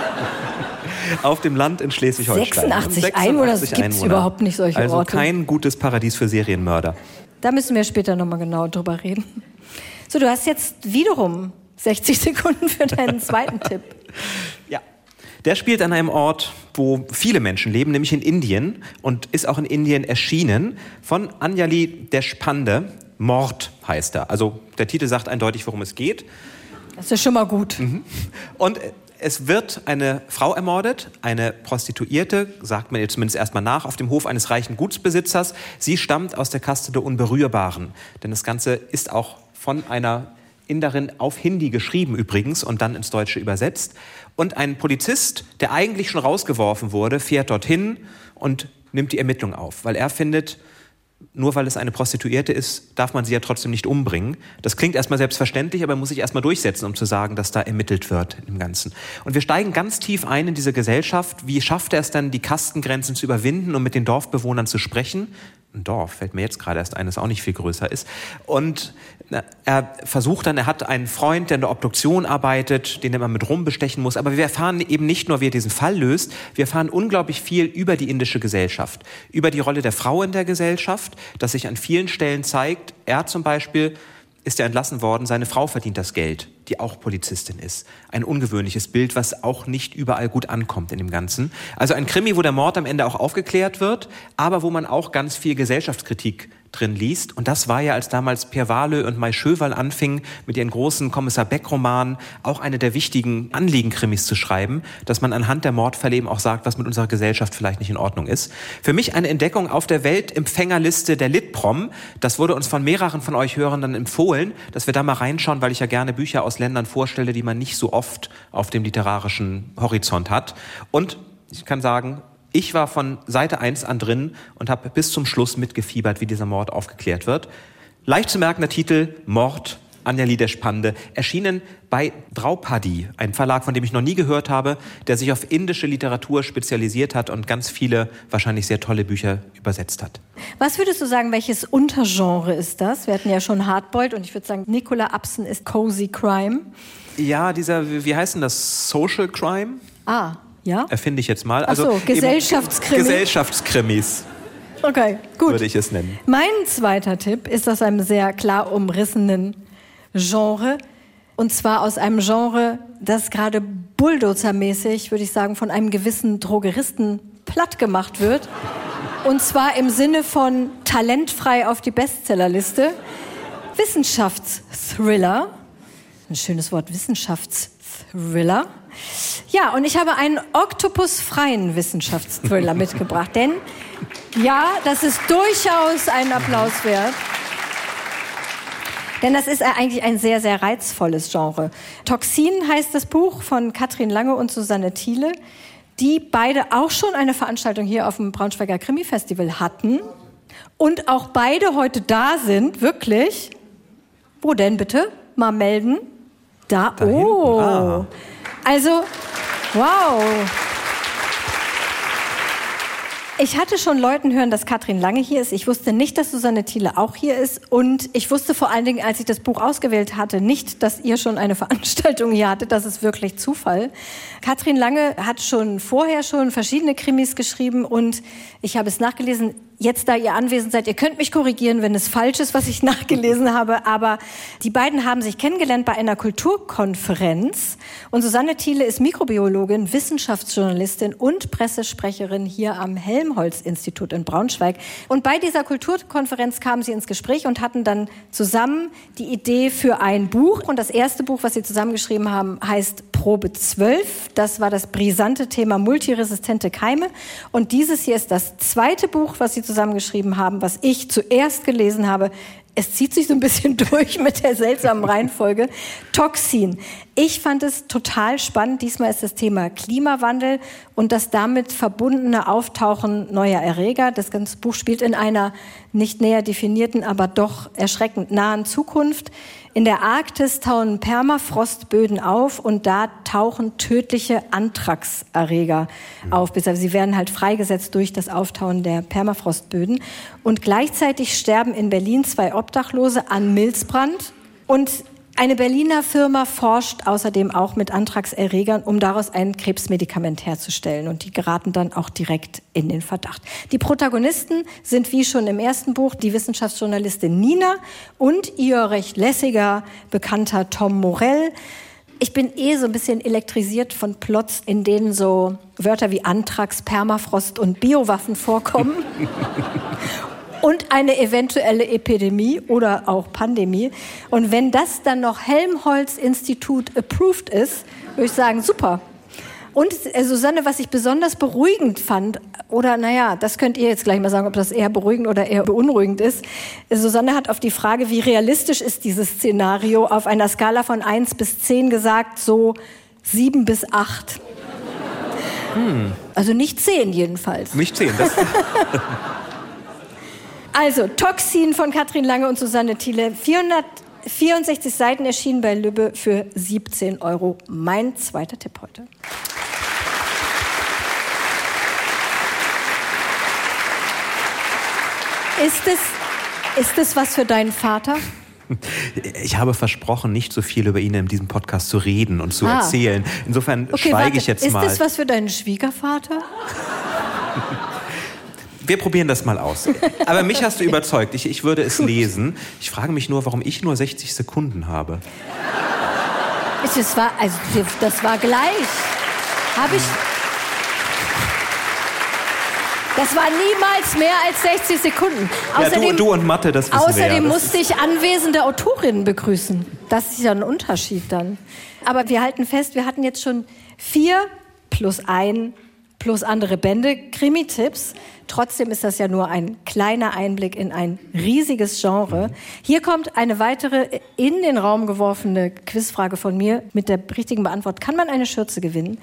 Auf dem Land in Schleswig-Holstein. 86 Einwohner, das gibt's überhaupt nicht, solche also Orte. kein gutes Paradies für Serienmörder. Da müssen wir später nochmal genau drüber reden. So, du hast jetzt wiederum 60 Sekunden für deinen zweiten Tipp. [LAUGHS] Ja. Der spielt an einem Ort, wo viele Menschen leben, nämlich in Indien und ist auch in Indien erschienen von Anjali Deshpande. Mord heißt er. Also der Titel sagt eindeutig, worum es geht. Das ist schon mal gut. Und es wird eine Frau ermordet, eine Prostituierte, sagt man ihr zumindest erstmal nach, auf dem Hof eines reichen Gutsbesitzers. Sie stammt aus der Kaste der Unberührbaren. Denn das Ganze ist auch von einer Inderin auf Hindi geschrieben übrigens und dann ins Deutsche übersetzt. Und ein Polizist, der eigentlich schon rausgeworfen wurde, fährt dorthin und nimmt die Ermittlung auf, weil er findet, nur weil es eine Prostituierte ist, darf man sie ja trotzdem nicht umbringen. Das klingt erstmal selbstverständlich, aber muss sich erstmal durchsetzen, um zu sagen, dass da ermittelt wird im Ganzen. Und wir steigen ganz tief ein in diese Gesellschaft. Wie schafft er es dann, die Kastengrenzen zu überwinden und mit den Dorfbewohnern zu sprechen? Ein Dorf, fällt mir jetzt gerade erst ein, das auch nicht viel größer ist. Und er versucht dann, er hat einen Freund, der in der Obduktion arbeitet, den er mal mit rumbestechen muss. Aber wir erfahren eben nicht nur, wie er diesen Fall löst, wir erfahren unglaublich viel über die indische Gesellschaft, über die Rolle der Frau in der Gesellschaft, das sich an vielen Stellen zeigt. Er zum Beispiel ist er entlassen worden, seine Frau verdient das Geld, die auch Polizistin ist. Ein ungewöhnliches Bild, was auch nicht überall gut ankommt in dem Ganzen. Also ein Krimi, wo der Mord am Ende auch aufgeklärt wird, aber wo man auch ganz viel Gesellschaftskritik drin liest. Und das war ja, als damals Pierre Wahlö und Mai Schöwal anfingen, mit ihren großen Kommissar Beck-Romanen auch eine der wichtigen Anliegenkrimis zu schreiben, dass man anhand der Mordfälle eben auch sagt, was mit unserer Gesellschaft vielleicht nicht in Ordnung ist. Für mich eine Entdeckung auf der Weltempfängerliste der Litprom. Das wurde uns von mehreren von euch Hörern empfohlen, dass wir da mal reinschauen, weil ich ja gerne Bücher aus Ländern vorstelle, die man nicht so oft auf dem literarischen Horizont hat. Und ich kann sagen, ich war von Seite 1 an drin und habe bis zum Schluss mitgefiebert, wie dieser Mord aufgeklärt wird. Leicht zu merkender Titel Mord Anja Lidesh-Pande, erschienen bei Draupadi, ein Verlag, von dem ich noch nie gehört habe, der sich auf indische Literatur spezialisiert hat und ganz viele wahrscheinlich sehr tolle Bücher übersetzt hat. Was würdest du sagen, welches Untergenre ist das? Wir hatten ja schon Hardboiled und ich würde sagen, Nicola Absen ist Cozy Crime. Ja, dieser, wie heißt denn das? Social Crime? Ah, ja. Erfinde ich jetzt mal. Also so, Gesellschaftskrimis. Gesellschaftskrimis. Okay, gut. Würde ich es nennen. Mein zweiter Tipp ist aus einem sehr klar umrissenen Genre. Und zwar aus einem Genre, das gerade bulldozermäßig, würde ich sagen, von einem gewissen Drogeristen platt gemacht wird. Und zwar im Sinne von talentfrei auf die Bestsellerliste. Wissenschaftsthriller. Ein schönes Wort, Wissenschaftsthriller. Ja, und ich habe einen oktopusfreien Wissenschaftsthriller [LAUGHS] mitgebracht, denn ja, das ist durchaus einen Applaus wert. Denn das ist eigentlich ein sehr, sehr reizvolles Genre. Toxin heißt das Buch von Katrin Lange und Susanne Thiele, die beide auch schon eine Veranstaltung hier auf dem Braunschweiger Krimi-Festival hatten und auch beide heute da sind, wirklich. Wo denn bitte? Mal melden. Da, da oh. Ah. Also, wow. Ich hatte schon Leuten hören, dass Katrin Lange hier ist. Ich wusste nicht, dass Susanne Thiele auch hier ist. Und ich wusste vor allen Dingen, als ich das Buch ausgewählt hatte, nicht, dass ihr schon eine [LAUGHS] Veranstaltung hier hattet. Das ist wirklich Zufall. Katrin Lange hat schon vorher schon verschiedene Krimis geschrieben und ich habe es nachgelesen jetzt, da ihr anwesend seid, ihr könnt mich korrigieren, wenn es falsch ist, was ich [LAUGHS] nachgelesen habe, aber die beiden haben sich kennengelernt bei einer Kulturkonferenz und Susanne Thiele ist Mikrobiologin, Wissenschaftsjournalistin und Pressesprecherin hier am Helmholtz-Institut in Braunschweig. Und bei dieser Kulturkonferenz kamen sie ins Gespräch und hatten dann zusammen die Idee für ein Buch. Und das erste Buch, was sie zusammengeschrieben haben, heißt Probe 12. Das war das brisante Thema multiresistente Keime. Und dieses hier ist das zweite Buch, was sie zusammengeschrieben haben, was ich zuerst gelesen habe. Es zieht sich so ein bisschen [LAUGHS] durch mit der seltsamen Reihenfolge. Toxin. Ich fand es total spannend. Diesmal ist das Thema Klimawandel und das damit verbundene Auftauchen neuer Erreger. Das ganze Buch spielt in einer nicht näher definierten, aber doch erschreckend nahen Zukunft. In der Arktis tauen Permafrostböden auf und da tauchen tödliche Anthraxerreger auf. Sie werden halt freigesetzt durch das Auftauen der Permafrostböden. Und gleichzeitig sterben in Berlin zwei Obdachlose an Milzbrand. Und eine Berliner Firma forscht außerdem auch mit Antragserregern, um daraus ein Krebsmedikament herzustellen. Und die geraten dann auch direkt in den Verdacht. Die Protagonisten sind wie schon im ersten Buch die Wissenschaftsjournalistin Nina und ihr recht lässiger Bekannter Tom Morell. Ich bin eh so ein bisschen elektrisiert von Plots, in denen so Wörter wie Antrax, Permafrost und Biowaffen vorkommen. [LAUGHS] und eine eventuelle Epidemie oder auch Pandemie. Und wenn das dann noch Helmholtz-Institut approved ist, würde ich sagen, super. Und äh, Susanne, was ich besonders beruhigend fand, oder naja, das könnt ihr jetzt gleich mal sagen, ob das eher beruhigend oder eher beunruhigend ist. Susanne hat auf die Frage, wie realistisch ist dieses Szenario, auf einer Skala von 1 bis 10 gesagt, so 7 bis 8. Hm. Also nicht 10 jedenfalls. Nicht 10, das [LAUGHS] Also, Toxin von Katrin Lange und Susanne Thiele. 464 Seiten erschienen bei Lübbe für 17 Euro. Mein zweiter Tipp heute. Ist es, ist es was für deinen Vater? Ich habe versprochen, nicht so viel über ihn in diesem Podcast zu reden und zu ah. erzählen. Insofern okay, schweige warte. ich jetzt ist mal. Ist das was für deinen Schwiegervater? [LAUGHS] Wir probieren das mal aus. Aber mich hast du überzeugt. Ich, ich würde es Gut. lesen. Ich frage mich nur, warum ich nur 60 Sekunden habe. Das war, also, das war gleich. Habe ich. Das war niemals mehr als 60 Sekunden. Außerdem, ja, du, du, und Mathe, das wissen Außerdem wir ja. musste ich anwesende Autorinnen begrüßen. Das ist ja ein Unterschied dann. Aber wir halten fest, wir hatten jetzt schon vier plus ein plus andere Bände, Krimi-Tipps. Trotzdem ist das ja nur ein kleiner Einblick in ein riesiges Genre. Hier kommt eine weitere in den Raum geworfene Quizfrage von mir mit der richtigen Beantwortung. Kann man eine Schürze gewinnen?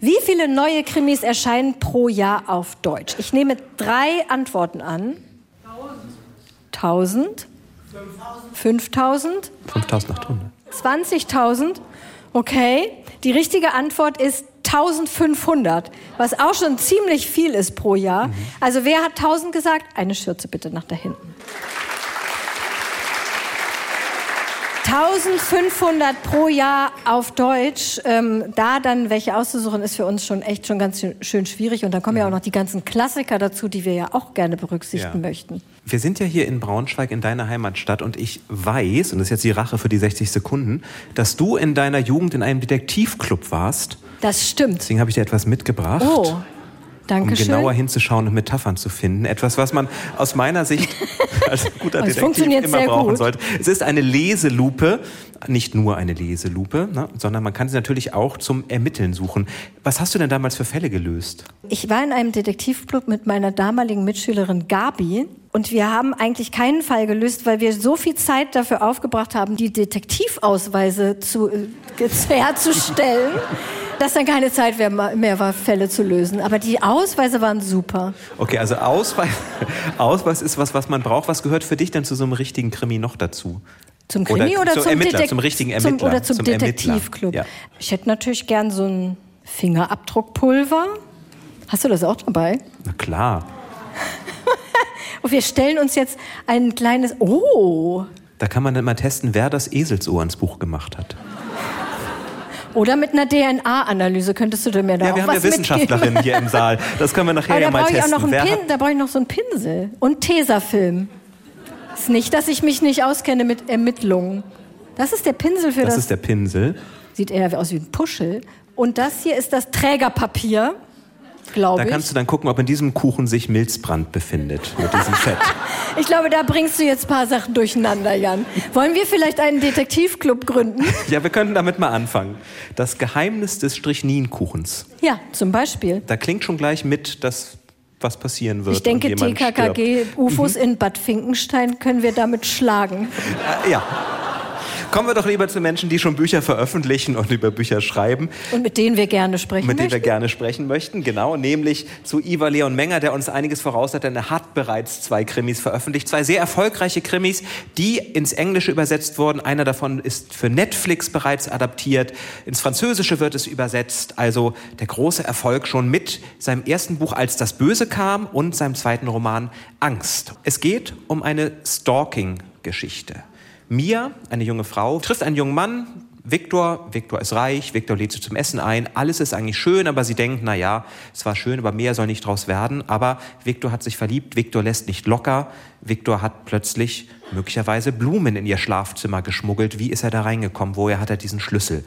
Wie viele neue Krimis erscheinen pro Jahr auf Deutsch? Ich nehme drei Antworten an. 1000. 5000. 5800. 20.000. Okay. Die richtige Antwort ist 1500, was auch schon ziemlich viel ist pro Jahr. Mhm. Also wer hat 1000 gesagt? Eine Schürze bitte nach da hinten. 1500 pro Jahr auf Deutsch. Ähm, da dann welche auszusuchen, ist für uns schon echt schon ganz schön schwierig. Und dann kommen ja auch noch die ganzen Klassiker dazu, die wir ja auch gerne berücksichtigen ja. möchten. Wir sind ja hier in Braunschweig, in deiner Heimatstadt. Und ich weiß, und das ist jetzt die Rache für die 60 Sekunden, dass du in deiner Jugend in einem Detektivclub warst. Das stimmt. Deswegen habe ich dir etwas mitgebracht. Oh. Dankeschön. Um genauer hinzuschauen und Metaphern zu finden. Etwas, was man aus meiner Sicht [LAUGHS] als guter Detektiv immer brauchen gut. sollte. Es ist eine Leselupe, nicht nur eine Leselupe, ne, sondern man kann sie natürlich auch zum Ermitteln suchen. Was hast du denn damals für Fälle gelöst? Ich war in einem Detektivclub mit meiner damaligen Mitschülerin Gabi. Und wir haben eigentlich keinen Fall gelöst, weil wir so viel Zeit dafür aufgebracht haben, die Detektivausweise zu, äh, [LAUGHS] herzustellen dass dann keine Zeit mehr war, Fälle zu lösen. Aber die Ausweise waren super. Okay, also Ausweis, [LAUGHS] Ausweis ist was, was man braucht. Was gehört für dich denn zu so einem richtigen Krimi noch dazu? Zum Krimi oder, oder zum, Ermittler, Detek zum richtigen Ermittler? Zum, oder zum, zum Detektivclub? Ja. Ich hätte natürlich gern so ein Fingerabdruckpulver. Hast du das auch dabei? Na klar. [LAUGHS] Und wir stellen uns jetzt ein kleines. Oh! Da kann man dann mal testen, wer das Eselsohr ins Buch gemacht hat. Oder mit einer DNA-Analyse könntest du mir da ja, auch wir haben ja Wissenschaftlerinnen hier im Saal. Das können wir nachher ja mal testen. Pin, da brauche ich noch so einen Pinsel und Tesafilm. Ist nicht, dass ich mich nicht auskenne mit Ermittlungen. Das ist der Pinsel für das. Das ist der Pinsel. Sieht eher aus wie ein Puschel. Und das hier ist das Trägerpapier glaube. Da kannst du dann gucken, ob in diesem Kuchen sich Milzbrand befindet mit diesem Fett. [LAUGHS] ich glaube, da bringst du jetzt ein paar Sachen durcheinander, Jan. Wollen wir vielleicht einen Detektivclub gründen? [LAUGHS] ja, wir könnten damit mal anfangen. Das Geheimnis des Strichninkuchens. Ja, zum Beispiel. Da klingt schon gleich mit, dass was passieren wird. Ich denke, TKKG-UFOs mhm. in Bad Finkenstein können wir damit schlagen. Äh, ja. Kommen wir doch lieber zu Menschen, die schon Bücher veröffentlichen und über Bücher schreiben. Und mit denen wir gerne sprechen mit möchten. Mit denen wir gerne sprechen möchten, genau. Nämlich zu Iva Leon Menger, der uns einiges voraus hat, denn er hat bereits zwei Krimis veröffentlicht. Zwei sehr erfolgreiche Krimis, die ins Englische übersetzt wurden. Einer davon ist für Netflix bereits adaptiert. Ins Französische wird es übersetzt. Also der große Erfolg schon mit seinem ersten Buch Als das Böse kam und seinem zweiten Roman Angst. Es geht um eine Stalking-Geschichte. Mia, eine junge Frau, trifft einen jungen Mann, Viktor, Viktor ist reich, Viktor lädt sie zum Essen ein, alles ist eigentlich schön, aber sie denkt, na ja, es war schön, aber mehr soll nicht draus werden. Aber Viktor hat sich verliebt, Viktor lässt nicht locker, Viktor hat plötzlich möglicherweise Blumen in ihr Schlafzimmer geschmuggelt. Wie ist er da reingekommen? Woher hat er diesen Schlüssel?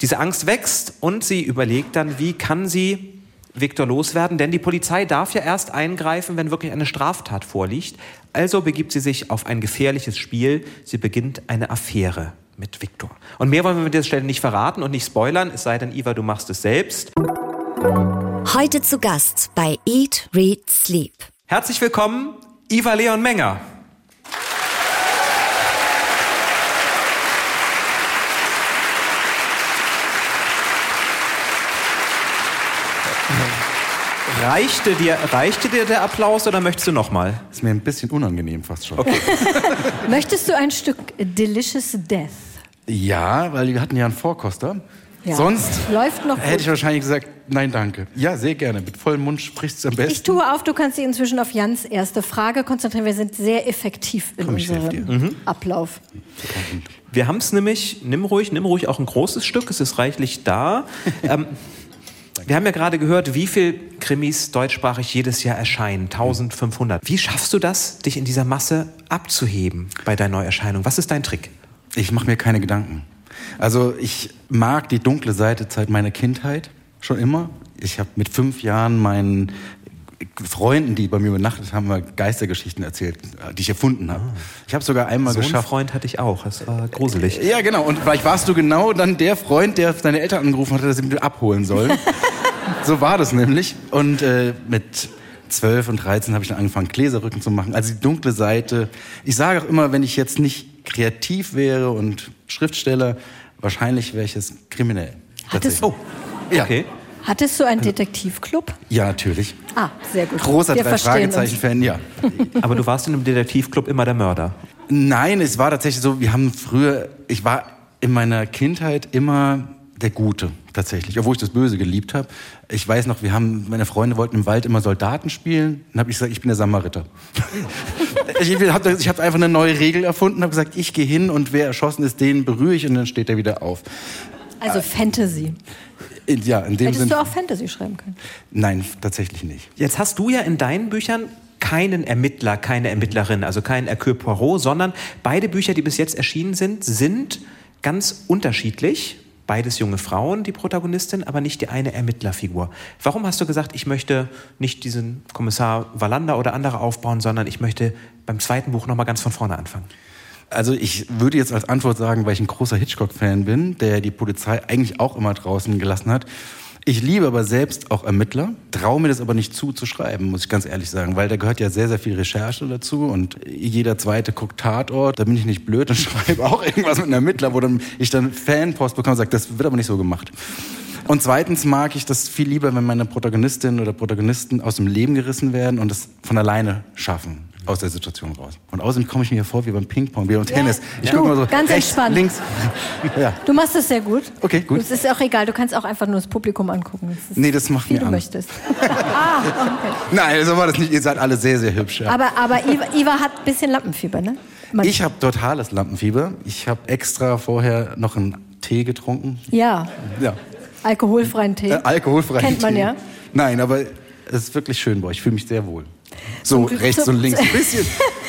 Diese Angst wächst und sie überlegt dann, wie kann sie Viktor loswerden, denn die Polizei darf ja erst eingreifen, wenn wirklich eine Straftat vorliegt. Also begibt sie sich auf ein gefährliches Spiel. Sie beginnt eine Affäre mit Viktor. Und mehr wollen wir mit dieser Stelle nicht verraten und nicht spoilern, es sei denn, Iva, du machst es selbst. Heute zu Gast bei Eat, Read, Sleep. Herzlich willkommen, Iva Leon Menger. Reichte dir, reichte dir der Applaus oder möchtest du nochmal? Ist mir ein bisschen unangenehm fast schon. Okay. [LAUGHS] möchtest du ein Stück Delicious Death? Ja, weil wir hatten ja einen Vorkoster. Ja. Sonst Läuft noch hätte ich wahrscheinlich gesagt, nein, danke. Ja, sehr gerne. Mit vollem Mund sprichst du am besten. Ich tue auf, du kannst dich inzwischen auf Jans erste Frage konzentrieren. Wir sind sehr effektiv in Komm, unserem mhm. Ablauf. Wir haben es nämlich, nimm ruhig, nimm ruhig auch ein großes Stück, es ist reichlich da. [LAUGHS] ähm, wir haben ja gerade gehört, wie viel Krimis deutschsprachig jedes Jahr erscheinen. 1500. Wie schaffst du das, dich in dieser Masse abzuheben bei deiner Neuerscheinung? Was ist dein Trick? Ich mache mir keine Gedanken. Also ich mag die dunkle Seite seit meiner Kindheit schon immer. Ich habe mit fünf Jahren meinen Freunden, die bei mir übernachtet haben, mal Geistergeschichten erzählt, äh, die ich erfunden habe. Ich habe sogar einmal So einen geschafft. Freund hatte ich auch. Das war gruselig. Ja, genau. Und vielleicht warst du genau dann der Freund, der seine Eltern angerufen hatte, dass sie ihn abholen sollen. [LAUGHS] so war das nämlich. Und äh, mit 12 und 13 habe ich dann angefangen, Gläserrücken zu machen. Also die dunkle Seite. Ich sage auch immer, wenn ich jetzt nicht kreativ wäre und Schriftsteller, wahrscheinlich wäre ich es kriminell. Hattest- Tatsächlich. Oh, ja. Okay. Hattest du einen Detektivclub? Ja, natürlich. Ah, sehr gut. Großer Wir drei. Fragezeichen-Fan, ja. [LAUGHS] Aber du warst in einem Detektivclub immer der Mörder. Nein, es war tatsächlich so, wir haben früher, ich war in meiner Kindheit immer der Gute, tatsächlich, obwohl ich das Böse geliebt habe. Ich weiß noch, wir haben, meine Freunde wollten im Wald immer Soldaten spielen, dann habe ich gesagt, ich bin der Samariter. [LAUGHS] ich habe ich hab einfach eine neue Regel erfunden, habe gesagt, ich gehe hin und wer erschossen ist, den berühre ich und dann steht er wieder auf. Also Fantasy. In- Ja, in dem Hättest Sinne. du auch Fantasy schreiben können? Nein, tatsächlich nicht. Jetzt hast du ja in deinen Büchern keinen Ermittler, keine Ermittlerin, also keinen Hercule Poirot, sondern beide Bücher, die bis jetzt erschienen sind, sind ganz unterschiedlich. Beides junge Frauen, die Protagonistin, aber nicht die eine Ermittlerfigur. Warum hast du gesagt, ich möchte nicht diesen Kommissar Wallander oder andere aufbauen, sondern ich möchte beim zweiten Buch nochmal ganz von vorne anfangen? Also ich würde jetzt als Antwort sagen, weil ich ein großer Hitchcock-Fan bin, der die Polizei eigentlich auch immer draußen gelassen hat. Ich liebe aber selbst auch Ermittler, traue mir das aber nicht zu, zu schreiben, muss ich ganz ehrlich sagen, weil da gehört ja sehr, sehr viel Recherche dazu und jeder Zweite guckt Tatort, da bin ich nicht blöd und [LAUGHS] schreibe auch irgendwas mit einem Ermittler, wo dann ich dann Fanpost bekomme und sage, das wird aber nicht so gemacht. Und zweitens mag ich das viel lieber, wenn meine Protagonistin oder Protagonisten aus dem Leben gerissen werden und das von alleine schaffen aus der Situation raus. Und außerdem komme ich mir hier vor wie beim Ping-Pong, wie beim Tennis. Ich Du, gucke mal so ganz rechts, entspannt. links. [LAUGHS] ja. Du machst es sehr gut. Okay, gut. Es ist auch egal, du kannst auch einfach nur das Publikum angucken. Das ist, Nee, das macht wie mir du Angst. möchtest. [LAUGHS] ah, okay. Nein, so war das nicht. Ihr seid alle sehr, sehr hübsch. Ja. Aber, aber Iva, Iva hat ein bisschen Lampenfieber, ne? Man- ich habe totales Lampenfieber. Ich habe extra vorher noch einen Tee getrunken. ja, Ja. alkoholfreien Tee. Äh, alkoholfreien Kennt man Tee. ja. Nein, aber es ist wirklich schön bei euch. Ich fühle mich sehr wohl. So rechts und links. [LAUGHS] Ein bisschen,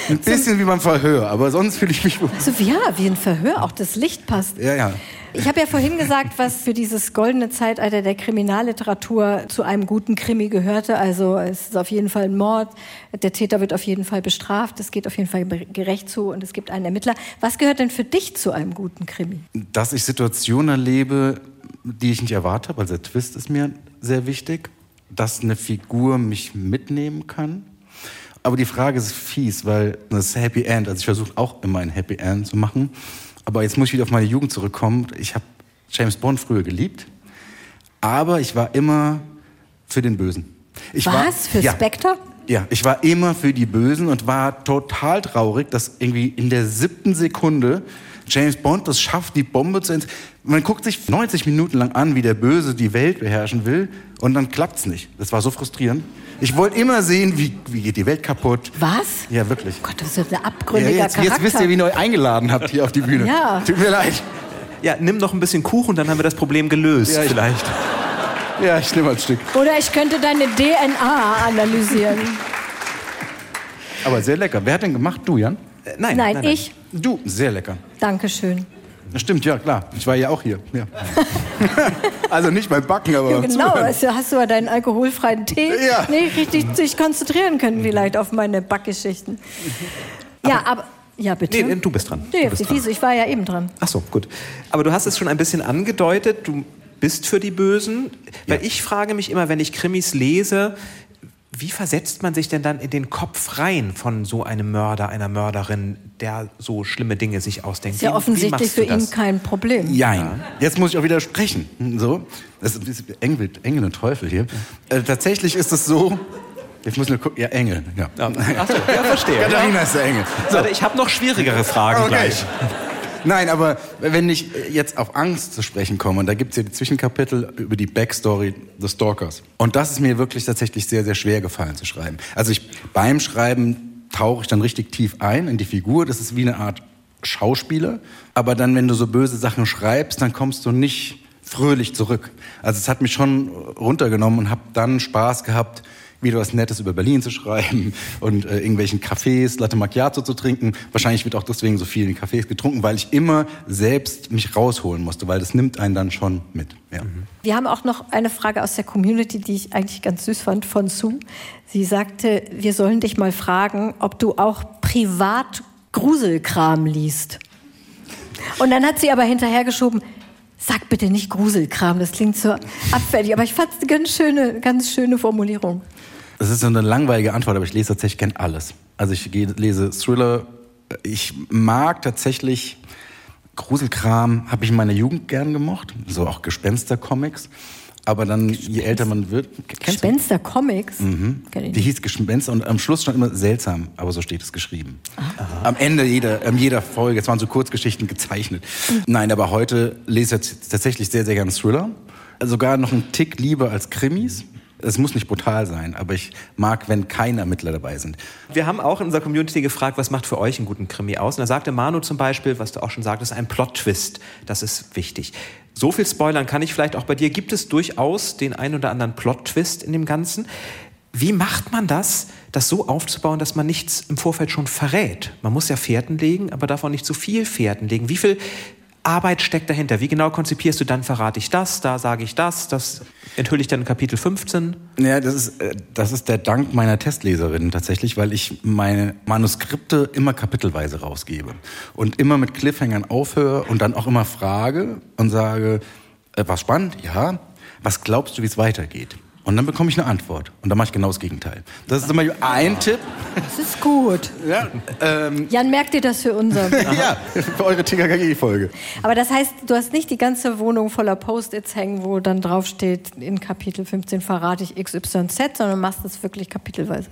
ein bisschen wie beim Verhör, aber sonst fühle ich mich wohl. So, ja, wie ein Verhör, auch das Licht passt. Ja, ja. Ich habe ja vorhin gesagt, was für dieses goldene Zeitalter der Kriminalliteratur zu einem guten Krimi gehörte. Also es ist auf jeden Fall ein Mord, der Täter wird auf jeden Fall bestraft, es geht auf jeden Fall gerecht zu und es gibt einen Ermittler. Was gehört denn für dich zu einem guten Krimi? Dass ich Situationen erlebe, die ich nicht erwartet habe. Also der Twist ist mir sehr wichtig. Dass eine Figur mich mitnehmen kann. Aber die Frage ist fies, weil das Happy End, also ich versuche auch immer ein Happy End zu machen. Aber jetzt muss ich wieder auf meine Jugend zurückkommen. Ich habe James Bond früher geliebt, aber ich war immer für den Bösen. Ich war, Was? Für ja, Spectre? ja, ich war immer für die Bösen und war total traurig, dass irgendwie in der siebten Sekunde James Bond das schafft, die Bombe zu ent Man guckt sich 90 Minuten lang an, wie der Böse die Welt beherrschen will und dann klappt's nicht. Das war so frustrierend. Ich wollte immer sehen, wie, wie geht die Welt kaputt. Was? Ja, wirklich. Gott, das ist ja ein Ja, abgründiger jetzt, Charakter. jetzt wisst ihr, wie ihr euch eingeladen habt hier auf die Bühne. Ja. Tut mir leid. Ja, nimm noch ein bisschen Kuchen, dann haben wir das Problem gelöst Ja, ich- vielleicht. Ja, ich nehme ein Stück. Oder ich könnte deine DNA analysieren. Aber sehr lecker. Wer hat denn gemacht? Du, Jan? Äh, nein, Nein, ich. Du, sehr lecker. Dankeschön. Das stimmt, ja, klar. Ich war ja auch hier. Ja. [LAUGHS] also nicht beim Backen, aber beim Genau, also hast du ja deinen alkoholfreien Tee Ja. nee, richtig sich konzentrieren können vielleicht auf meine Backgeschichten. Ja, aber, ja bitte. Nee, du bist dran. Nee, Du bist dran. Ich war ja eben dran. Ach so, gut. Aber du hast es schon ein bisschen angedeutet, du bist für die Bösen. Weil Ja. ich frage mich immer, wenn ich Krimis lese, wie versetzt man sich denn dann in den Kopf rein von so einem Mörder, einer Mörderin, der so schlimme Dinge sich ausdenkt? Ist ja offensichtlich für ihn kein Problem. Jein. Jetzt muss ich auch widersprechen. So. Das ist ein bisschen Engel, Engel und Teufel hier. Äh, tatsächlich ist es so. Jetzt muss ich nur gucken. Ja, Engel. Ja. Ach so, ja, verstehe. [LAUGHS] Katharina ist der Engel. Warte, ich habe noch schwierigere Fragen Okay. gleich. Nein, aber wenn ich jetzt auf Angst zu sprechen komme, und da gibt es ja die Zwischenkapitel über die Backstory des Stalkers. Und das ist mir wirklich tatsächlich sehr, sehr schwer gefallen zu schreiben. Also ich, beim Schreiben tauche ich dann richtig tief ein in die Figur. Das ist wie eine Art Schauspieler. Aber dann, wenn du so böse Sachen schreibst, dann kommst du nicht fröhlich zurück. Also es hat mich schon runtergenommen und habe dann Spaß gehabt, wieder was Nettes über Berlin zu schreiben [LAUGHS] und äh, irgendwelchen Cafés Latte Macchiato zu trinken. Wahrscheinlich wird auch deswegen so viel in Cafés getrunken, weil ich immer selbst mich rausholen musste, weil das nimmt einen dann schon mit. Ja. Mhm. Wir haben auch noch eine Frage aus der Community, die ich eigentlich ganz süß fand, von Sue. Sie sagte, wir sollen dich mal fragen, ob du auch privat Gruselkram liest. Und dann hat sie aber hinterhergeschoben, sag bitte nicht Gruselkram, das klingt so abfällig. Aber ich fand es eine ganz schöne, ganz schöne Formulierung. Das ist so eine langweilige Antwort, aber ich lese tatsächlich gern alles. Also ich lese Thriller. Ich mag tatsächlich Gruselkram, habe ich in meiner Jugend gern gemocht. So auch Gespenster-Comics. Aber dann, je älter man wird. Gespenster Comics? Mhm. Die hieß Gespenster und am Schluss stand immer seltsam, aber so steht es geschrieben. Aha. Am Ende jeder, ähm, jeder Folge, es waren so Kurzgeschichten gezeichnet. Mhm. Nein, aber heute lese ich tatsächlich sehr, sehr gerne Thriller. Sogar noch einen Tick lieber als Krimis. Es muss nicht brutal sein, aber ich mag, wenn keine Ermittler dabei sind. Wir haben auch in unserer Community gefragt, was macht für euch einen guten Krimi aus? Und da sagte Manu zum Beispiel, was du auch schon sagtest, ein Plot-Twist. Das ist wichtig. So viel spoilern kann ich vielleicht auch bei dir. Gibt es durchaus den ein oder anderen Plot-Twist in dem Ganzen? Wie macht man das, das so aufzubauen, dass man nichts im Vorfeld schon verrät? Man muss ja Fährten legen, aber darf auch nicht zu viel Fährten legen. Wie viel Arbeit steckt dahinter? Wie genau konzipierst du, dann verrate ich das, da sage ich das, das enthülle ich dann in Kapitel 15? Ja, das ist, äh, das ist der Dank meiner Testleserinnen tatsächlich, weil ich meine Manuskripte immer kapitelweise rausgebe und immer mit Cliffhangern aufhöre und dann auch immer frage und sage, äh, was spannend? Ja. Was glaubst du, wie es weitergeht? Und dann bekomme ich eine Antwort. Und dann mache ich genau das Gegenteil. Das ist zum Beispiel ein Tipp. Das ist gut. Ja, ähm, Jan, merkt ihr das für unser? [LAUGHS] ja, für eure TKKG-Folge. Aber das heißt, du hast nicht die ganze Wohnung voller Post-its hängen, wo dann draufsteht, in Kapitel 15 verrate ich XYZ, sondern machst das wirklich kapitelweise.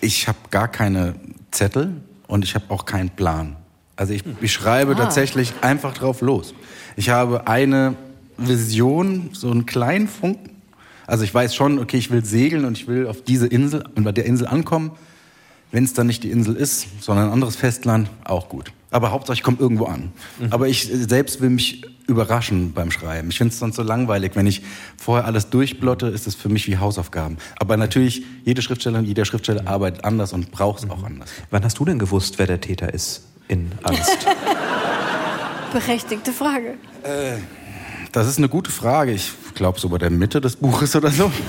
Ich habe gar keine Zettel und ich habe auch keinen Plan. Also ich, ich schreibe ah. tatsächlich einfach drauf los. Ich habe eine Vision, so einen kleinen Funken also ich weiß schon, okay, ich will segeln und ich will auf diese Insel und bei der Insel ankommen. Wenn es dann nicht die Insel ist, sondern ein anderes Festland, auch gut. Aber Hauptsache, ich komme irgendwo an. Mhm. Aber ich selbst will mich überraschen beim Schreiben. Ich finde es sonst so langweilig. Wenn ich vorher alles durchblotte, ist es für mich wie Hausaufgaben. Aber natürlich, jede Schriftstellerin, jeder Schriftsteller mhm. arbeitet anders und braucht es mhm. auch anders. Wann hast du denn gewusst, wer der Täter ist in Angst? [LAUGHS] Berechtigte Frage. Äh, das ist eine gute Frage. Ich glaube, so bei der Mitte des Buches oder so. [LAUGHS]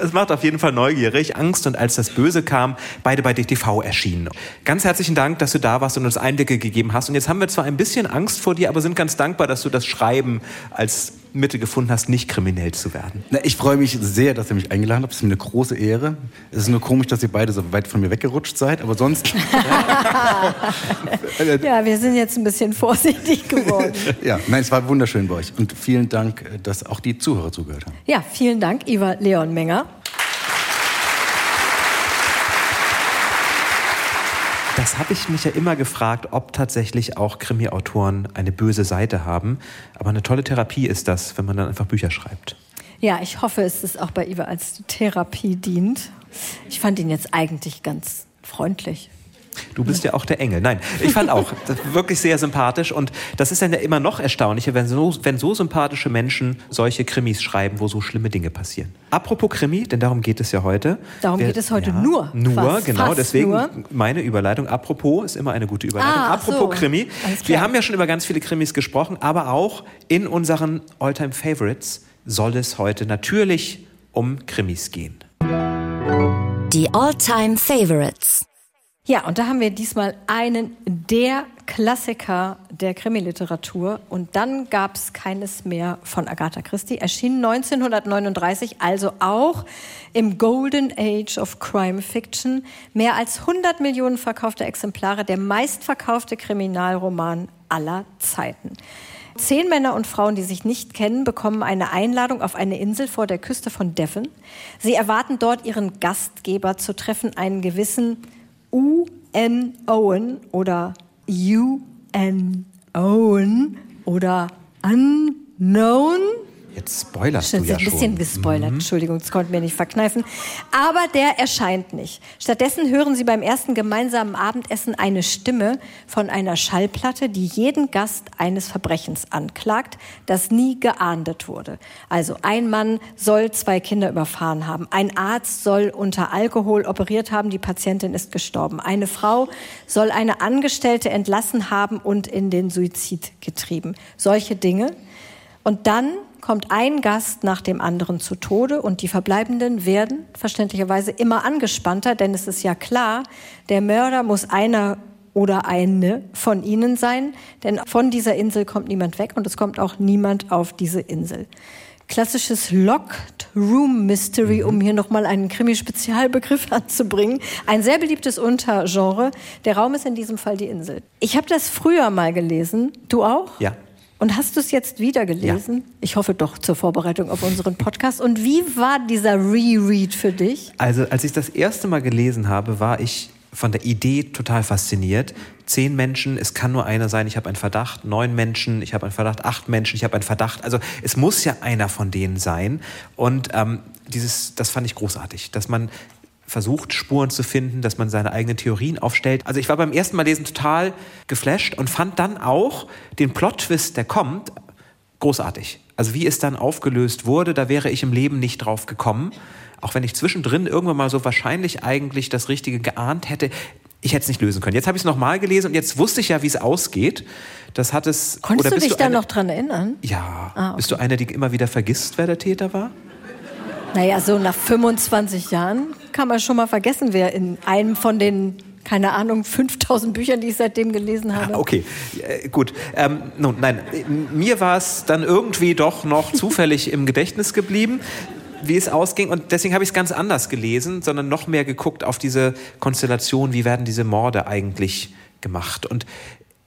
Das macht auf jeden Fall neugierig. Angst und als das Böse kam, beide bei DTV erschienen. Ganz herzlichen Dank, dass du da warst und uns Einblicke gegeben hast. Und jetzt haben wir zwar ein bisschen Angst vor dir, aber sind ganz dankbar, dass du das Schreiben als Mittel gefunden hast, nicht kriminell zu werden. Na, ich freue mich sehr, dass ihr mich eingeladen habt. Es ist mir eine große Ehre. Es ist nur komisch, dass ihr beide so weit von mir weggerutscht seid, aber sonst. [LAUGHS] ja, wir sind jetzt ein bisschen vorsichtig [LAUGHS] geworden. ja, nein, es war wunderschön bei euch. Und vielen Dank, dass auch die Zuhörer zugehört haben. Ja, vielen Dank, Iva Leon Menger. Das habe ich mich ja immer gefragt, ob tatsächlich auch Krimi-Autoren eine böse Seite haben. Aber eine tolle Therapie ist das, wenn man dann einfach Bücher schreibt. Ja, ich hoffe, es ist auch bei Iva als Therapie dient. Ich fand ihn jetzt eigentlich ganz freundlich. Du bist ja auch der Engel. Nein, ich fand auch wirklich sehr sympathisch und das ist dann ja immer noch erstaunlicher, wenn so, wenn so sympathische Menschen solche Krimis schreiben, wo so schlimme Dinge passieren. Apropos Krimi, denn darum geht es ja heute. Darum Wer, geht es heute ja, nur. Nur, fast, genau. Fast deswegen nur. meine Überleitung. Apropos ist immer eine gute Überleitung. Ah, Apropos so. Krimi. Wir haben ja schon über ganz viele Krimis gesprochen, aber auch in unseren Alltime Favorites soll es heute natürlich um Krimis gehen. Die Alltime Favorites. Ja, und da haben wir diesmal einen der Klassiker der Krimiliteratur. Und dann gab es keines mehr von Agatha Christie. Erschien 1939, also auch im Golden Age of Crime Fiction. Mehr als 100 Millionen verkaufte Exemplare, der meistverkaufte Kriminalroman aller Zeiten. Zehn Männer und Frauen, die sich nicht kennen, bekommen eine Einladung auf eine Insel vor der Küste von Devon. Sie erwarten dort ihren Gastgeber zu treffen, einen gewissen U.N. Owen oder U.N. Owen oder Unknown Jetzt spoilerst Stimmt, du ja ein bisschen gespoilert, Entschuldigung, das konnten wir nicht verkneifen. Aber der erscheint nicht. Stattdessen hören Sie beim ersten gemeinsamen Abendessen eine Stimme von einer Schallplatte, die jeden Gast eines Verbrechens anklagt, das nie geahndet wurde. Also ein Mann soll zwei Kinder überfahren haben. Ein Arzt soll unter Alkohol operiert haben, die Patientin ist gestorben. Eine Frau soll eine Angestellte entlassen haben und in den Suizid getrieben. Solche Dinge. Und dann kommt ein Gast nach dem anderen zu Tode und die Verbleibenden werden verständlicherweise immer angespannter, denn es ist ja klar, der Mörder muss einer oder eine von ihnen sein, denn von dieser Insel kommt niemand weg und es kommt auch niemand auf diese Insel. Klassisches Locked Room Mystery, um hier nochmal einen Krimi-Spezialbegriff [LAUGHS] anzubringen. Ein sehr beliebtes Untergenre. Der Raum ist in diesem Fall die Insel. Ich habe das früher mal gelesen. Du auch? Ja. Und hast du es jetzt wieder gelesen? Ich hoffe doch zur Vorbereitung auf unseren Podcast. Und wie war dieser Reread für dich? Also, als ich das erste Mal gelesen habe, war ich von der Idee total fasziniert. Zehn Menschen, es kann nur einer sein, ich habe einen Verdacht. Neun Menschen, ich habe einen Verdacht. Acht Menschen, ich habe einen Verdacht. Also es muss ja einer von denen sein. Und ähm, dieses, das fand ich großartig, dass man versucht, Spuren zu finden, dass man seine eigenen Theorien aufstellt. Also ich war beim ersten Mal lesen total geflasht und fand dann auch den Plot-Twist, der kommt, großartig. Also wie es dann aufgelöst wurde, da wäre ich im Leben nicht drauf gekommen. Auch wenn ich zwischendrin irgendwann mal so wahrscheinlich eigentlich das Richtige geahnt hätte, ich hätte es nicht lösen können. Jetzt habe ich es nochmal gelesen und jetzt wusste ich ja, wie es ausgeht. Das hat es. Konntest oder du dich da noch dran erinnern? Ja. Ah, okay. Bist du einer, die immer wieder vergisst, wer der Täter war? Naja, so nach 25 Jahren kann man schon mal vergessen, wer in einem von den, keine Ahnung, 5000 Büchern, die ich seitdem gelesen habe. Ah, okay, äh, gut. Ähm, nun, nein, mir war es dann irgendwie doch noch [LAUGHS] zufällig im Gedächtnis geblieben wie es ausging. Und deswegen habe ich es ganz anders gelesen, sondern noch mehr geguckt auf diese Konstellation, wie werden diese Morde eigentlich gemacht. Und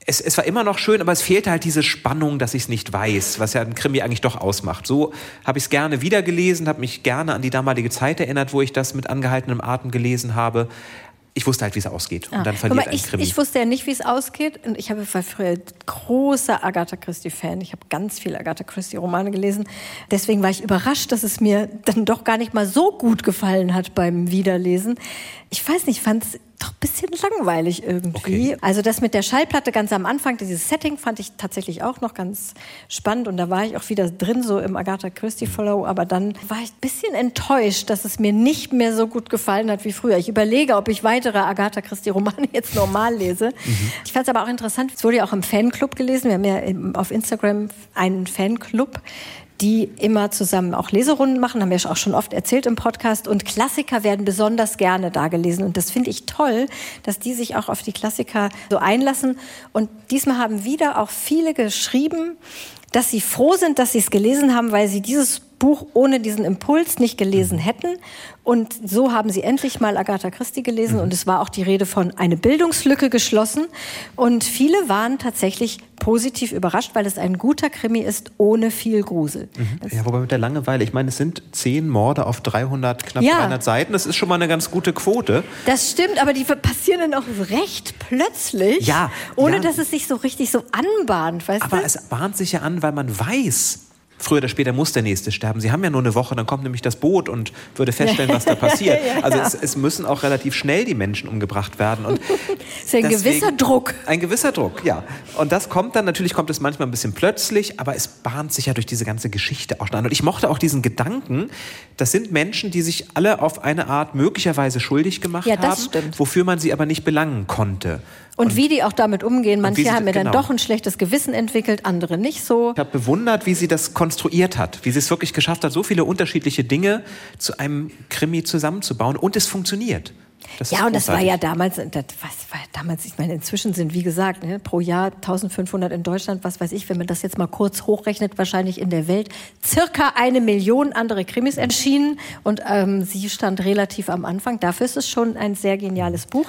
es, es war immer noch schön, aber es fehlte halt diese Spannung, dass ich es nicht weiß, was ja ein Krimi eigentlich doch ausmacht. So habe ich es gerne wiedergelesen, habe mich gerne an die damalige Zeit erinnert, wo ich das mit angehaltenem Atem gelesen habe. Ich wusste halt, wie es ausgeht. Und Ah. dann verliert ein ich, Krimi. ich wusste ja nicht, wie es ausgeht. Und ich habe war früher großer Agatha Christie-Fan. Ich habe ganz viele Agatha Christie-Romane gelesen. Deswegen war ich überrascht, dass es mir dann doch gar nicht mal so gut gefallen hat beim Wiederlesen. Ich weiß nicht, fand es doch ein bisschen langweilig irgendwie. Okay. Also das mit der Schallplatte ganz am Anfang, dieses Setting fand ich tatsächlich auch noch ganz spannend. Und da war ich auch wieder drin, so im Agatha Christie-Follow. Aber dann war ich ein bisschen enttäuscht, dass es mir nicht mehr so gut gefallen hat wie früher. Ich überlege, ob ich weitere Agatha Christie-Romane [LAUGHS] jetzt normal lese. Ich fand es aber auch interessant, es wurde ja auch im Fanclub gelesen. Wir haben ja auf Instagram einen Fanclub die immer zusammen auch Leserunden machen, haben wir ja auch schon oft erzählt im Podcast. Und Klassiker werden besonders gerne da gelesen. Und das finde ich toll, dass die sich auch auf die Klassiker so einlassen. Und diesmal haben wieder auch viele geschrieben, dass sie froh sind, dass sie es gelesen haben, weil sie dieses Buch ohne diesen Impuls nicht gelesen hätten. Und so haben sie endlich mal Agatha Christie gelesen. Und es war auch die Rede von eine Bildungslücke geschlossen. Und viele waren tatsächlich positiv überrascht, weil es ein guter Krimi ist, ohne viel Grusel. Ja, wobei mit der Langeweile, ich meine, es sind zehn Morde auf 300, knapp Ja. 300 Seiten. Das ist schon mal eine ganz gute Quote. Das stimmt, aber die passieren dann auch recht plötzlich, Ja, ohne ja. dass es sich so richtig so anbahnt, weißt Aber du? es bahnt sich ja an, weil man weiß, früher oder später muss der Nächste sterben. Sie haben ja nur eine Woche, dann kommt nämlich das Boot und würde feststellen, was da [LAUGHS] passiert. Also es, es müssen auch relativ schnell die Menschen umgebracht werden. Und [LAUGHS] ist ja ein gewisser Druck. Ein gewisser Druck, ja. Und das kommt dann, natürlich kommt es manchmal ein bisschen plötzlich, aber es bahnt sich ja durch diese ganze Geschichte auch schon an. Und ich mochte auch diesen Gedanken, das sind Menschen, die sich alle auf eine Art möglicherweise schuldig gemacht Ja, das haben, stimmt. wofür man sie aber nicht belangen konnte. Und, wie die auch damit umgehen. Manche sie- haben mir dann genau. doch ein schlechtes Gewissen entwickelt, andere nicht so. Ich habe bewundert, wie sie das konstruiert hat, wie sie es wirklich geschafft hat, so viele unterschiedliche Dinge zu einem Krimi zusammenzubauen und es funktioniert. Das Ja, und das war ja damals, das was war damals, ich meine, inzwischen sind, wie gesagt, ne, pro Jahr 1500 in Deutschland, was weiß ich, wenn man das jetzt mal kurz hochrechnet, wahrscheinlich in der Welt circa eine Million andere Krimis erschienen und ähm, sie stand relativ am Anfang. Dafür ist es schon ein sehr geniales Buch.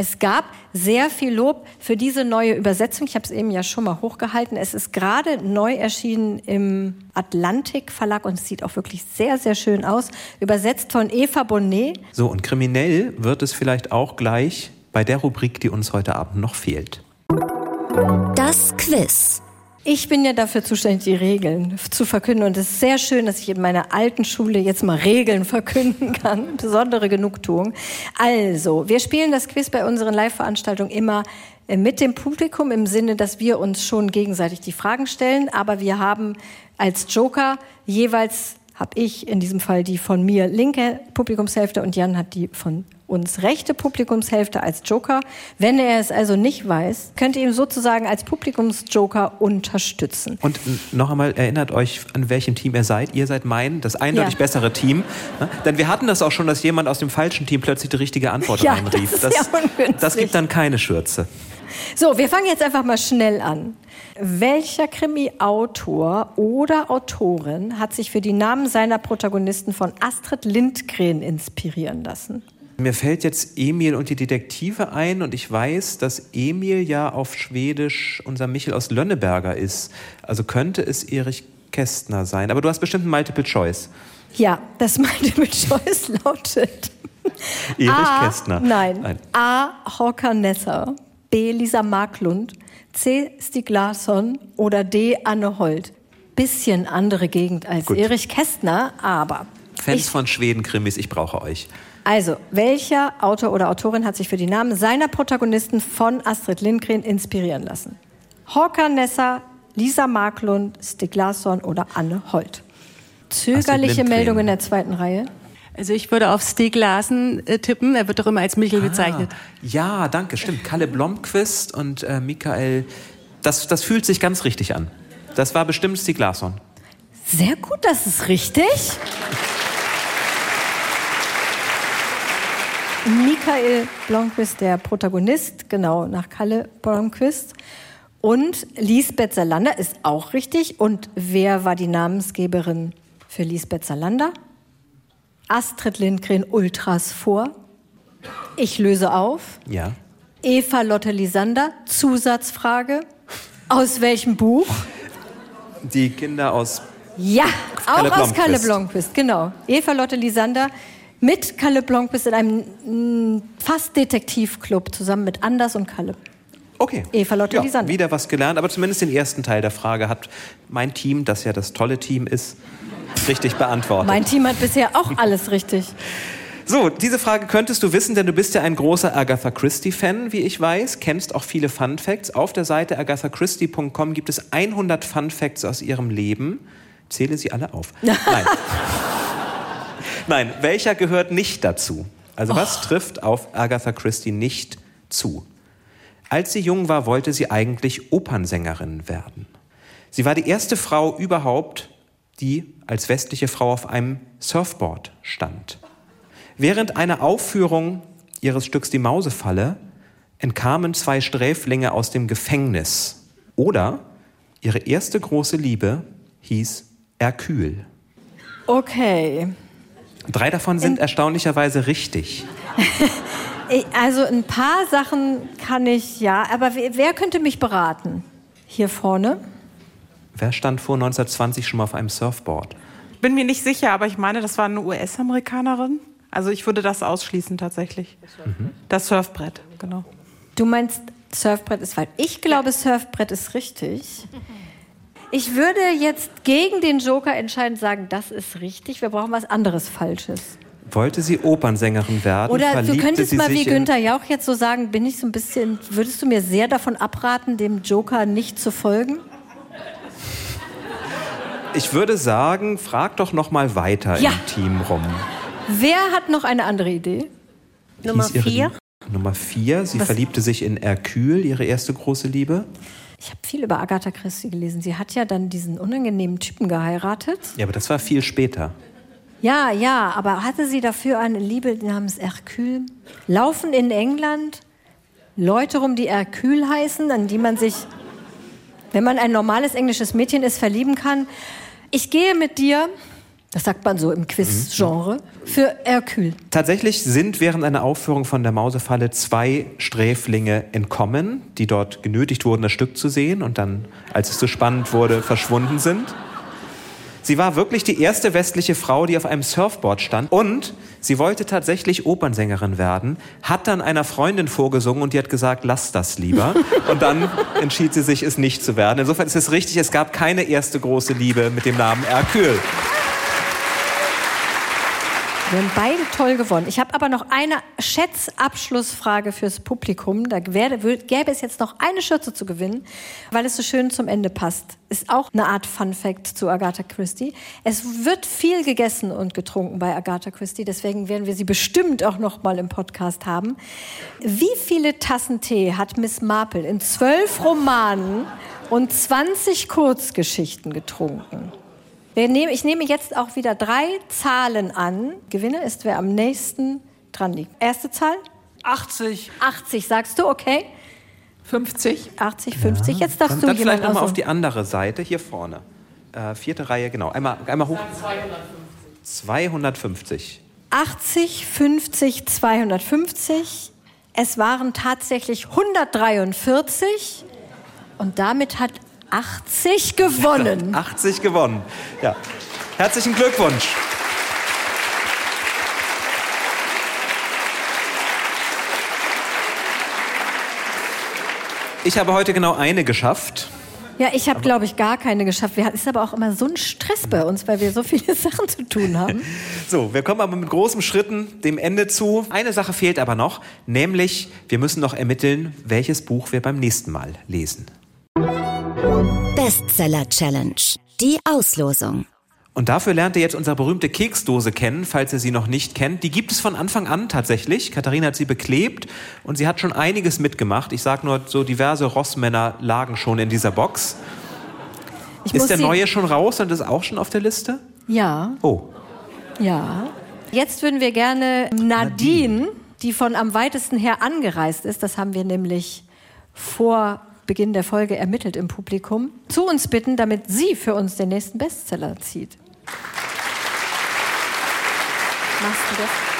Es gab sehr viel Lob für diese neue Übersetzung. Ich habe es eben ja schon mal hochgehalten. Es ist gerade neu erschienen im Atlantik Verlag und es sieht auch wirklich sehr, sehr schön aus. Übersetzt von Eva Bonnet. So, und kriminell wird es vielleicht auch gleich bei der Rubrik, die uns heute Abend noch fehlt. Das Quiz. Ich bin ja dafür zuständig, die Regeln zu verkünden. Und es ist sehr schön, dass ich in meiner alten Schule jetzt mal Regeln verkünden kann. [LAUGHS] Besondere Genugtuung. Also, wir spielen das Quiz bei unseren Live-Veranstaltungen immer äh, mit dem Publikum im Sinne, dass wir uns schon gegenseitig die Fragen stellen. Aber wir haben als Joker jeweils habe ich in diesem Fall die von mir linke Publikumshälfte und Jan hat die von uns rechte Publikumshälfte als Joker. Wenn er es also nicht weiß, könnt ihr ihn sozusagen als Publikumsjoker unterstützen. Und noch einmal erinnert euch, an welchem Team ihr seid. Ihr seid mein, das eindeutig ja. bessere Team. Ne? Denn wir hatten das auch schon, dass jemand aus dem falschen Team plötzlich die richtige Antwort [LAUGHS] ja, reinrief. Das, das, das gibt dann keine Schürze. So, wir fangen jetzt einfach mal schnell an. Welcher Krimi-Autor oder Autorin hat sich für die Namen seiner Protagonisten von Astrid Lindgren inspirieren lassen? Mir fällt jetzt Emil und die Detektive ein und ich weiß, dass Emil ja auf Schwedisch unser Michel aus Lönneberger ist. Also könnte es Erich Kästner sein. Aber du hast bestimmt ein Multiple Choice. Ja, das [LAUGHS] Multiple Choice lautet Erich A, Kästner. Nein. nein. A. Håkan Nesser. B. Lisa Marklund. C. Stig Larsson. Oder D. Anne Holt. Bisschen andere Gegend als Gut. Erich Kästner, aber. Fans ich, von Schweden-Krimis, ich brauche euch. Also, welcher Autor oder Autorin hat sich für die Namen seiner Protagonisten von Astrid Lindgren inspirieren lassen? Håkan Nesser, Lisa Marklund, Stig Larsson oder Anne Holt? Zögerliche Meldung in der zweiten Reihe. Also ich würde auf Stig Larsen äh, tippen. Er wird doch immer als Michel ah, bezeichnet. Ja, danke, stimmt. Kalle Blomqvist und äh, Michael. Das, das fühlt sich ganz richtig an. Das war bestimmt Stig Larsson. Sehr gut, das ist richtig. Michael Blomqvist, der Protagonist, genau nach Kalle Blomqvist. Und Lisbeth Salander ist auch richtig. Und wer war die Namensgeberin für Lisbeth Salander? Astrid Lindgren Ultras vor. Ich löse auf. Ja. Eva Lotte Lisander, Zusatzfrage. Aus welchem Buch? Die Kinder aus. Ja, Kalle auch aus Kalle Blomqvist, genau. Eva Lotte Lisander, mit Kalle Blomqvist in einem mm, fast Detektivclub zusammen mit Anders und Kalle. Okay. Eva Lotte ja, Lisander. Wieder was gelernt, aber zumindest den ersten Teil der Frage hat mein Team, das ja das tolle Team ist, richtig beantwortet. Mein Team hat bisher auch alles richtig. So, diese Frage könntest du wissen, denn du bist ja ein großer Agatha Christie-Fan, wie ich weiß, kennst auch viele Fun Facts. Auf der Seite agathachristie.com gibt es 100 Fun Facts aus ihrem Leben. Zähle sie alle auf. [LAUGHS] Nein. Nein, welcher gehört nicht dazu? Also was oh. trifft auf Agatha Christie nicht zu? Als sie jung war, wollte sie eigentlich Opernsängerin werden. Sie war die erste Frau überhaupt, die als westliche Frau auf einem Surfboard stand. Während einer Aufführung ihres Stücks Die Mausefalle entkamen zwei Sträflinge aus dem Gefängnis. Oder ihre erste große Liebe hieß Hercule. Okay. Drei davon sind In erstaunlicherweise richtig. [LAUGHS] also ein paar Sachen kann ich ja, aber wer könnte mich beraten? Hier vorne? Wer stand vor 1920 schon mal auf einem Surfboard? Bin mir nicht sicher, aber ich meine, das war eine US-Amerikanerin. Also ich würde das ausschließen tatsächlich. Mhm. Das Surfbrett, genau. Du meinst, Surfbrett ist falsch. Ich glaube, Surfbrett ist richtig. Ich würde jetzt gegen den Joker entscheidend sagen, das ist richtig. Wir brauchen was anderes Falsches. Wollte sie Opernsängerin werden? Oder du könntest mal wie Günther Jauch jetzt so sagen, bin ich so ein bisschen, würdest du mir sehr davon abraten, dem Joker nicht zu folgen? Ich würde sagen, frag doch noch mal weiter ja. im Team rum. Wer hat noch eine andere Idee? Nummer vier. Nummer vier. Sie Was? verliebte sich in Hercule, ihre erste große Liebe. Ich habe viel über Agatha Christie gelesen. Sie hat ja dann diesen unangenehmen Typen geheiratet. Ja, aber das war viel später. Ja, ja, aber hatte sie dafür eine Liebe namens Hercule? Laufen in England Leute rum, die Hercule heißen, an die man sich, wenn man ein normales englisches Mädchen ist, verlieben kann? Ich gehe mit dir das sagt man so im Quiz-Genre, für Hercule. Tatsächlich sind während einer Aufführung von der Mausefalle zwei Sträflinge entkommen, die dort genötigt wurden, das Stück zu sehen und dann, als es so spannend wurde, verschwunden sind. Sie war wirklich die erste westliche Frau, die auf einem Surfboard stand. Und sie wollte tatsächlich Opernsängerin werden, hat dann einer Freundin vorgesungen und die hat gesagt, lass das lieber. [LAUGHS] Und dann entschied sie sich, es nicht zu werden. Insofern ist es richtig, es gab keine erste große Liebe mit dem Namen Hercule. Wir haben beide toll gewonnen. Ich habe aber noch eine Schätzabschlussfrage fürs Publikum. Da werde, gäbe es jetzt noch eine Schürze zu gewinnen, weil es so schön zum Ende passt. Ist auch eine Art Fun Fact zu Agatha Christie. Es wird viel gegessen und getrunken bei Agatha Christie, deswegen werden wir sie bestimmt auch noch mal im Podcast haben. Wie viele Tassen Tee hat Miss Marple in zwölf Romanen und 20 Kurzgeschichten getrunken? Nehmen, ich nehme jetzt auch wieder drei Zahlen an. Gewinner ist, wer am nächsten dran liegt. Erste Zahl? 80. 80, sagst du, okay? 50. 80, 50. Ja. Jetzt darfst dann, du dann vielleicht nochmal auf die andere Seite, hier vorne. Äh, vierte Reihe, genau. Einmal, einmal hoch. 250. 250. 80, 50, 250. Es waren tatsächlich 143. Und damit hat 80 gewonnen. [LAUGHS] 80 gewonnen. Ja. Herzlichen Glückwunsch. Ich habe heute genau eine geschafft. Ja, ich habe, glaube ich, gar keine geschafft. Es ist aber auch immer so ein Stress bei uns, weil wir so viele [LAUGHS] Sachen zu tun haben. [LAUGHS] So, wir kommen aber mit großen Schritten dem Ende zu. Eine Sache fehlt aber noch, nämlich wir müssen noch ermitteln, welches Buch wir beim nächsten Mal lesen. Bestseller Challenge. Die Auslosung. Und dafür lernt ihr jetzt unsere berühmte Keksdose kennen, falls ihr sie noch nicht kennt. Die gibt es von Anfang an tatsächlich. Katharina hat sie beklebt und sie hat schon einiges mitgemacht. Ich sage nur, so diverse Rossmänner lagen schon in dieser Box. Ich ist der neue schon raus und ist auch schon auf der Liste? Ja, Oh, ja. Jetzt würden wir gerne Nadine, die von am weitesten her angereist ist, das haben wir nämlich vor Beginn der Folge ermittelt im Publikum, zu uns bitten, damit sie für uns den nächsten Bestseller zieht. Machst du das?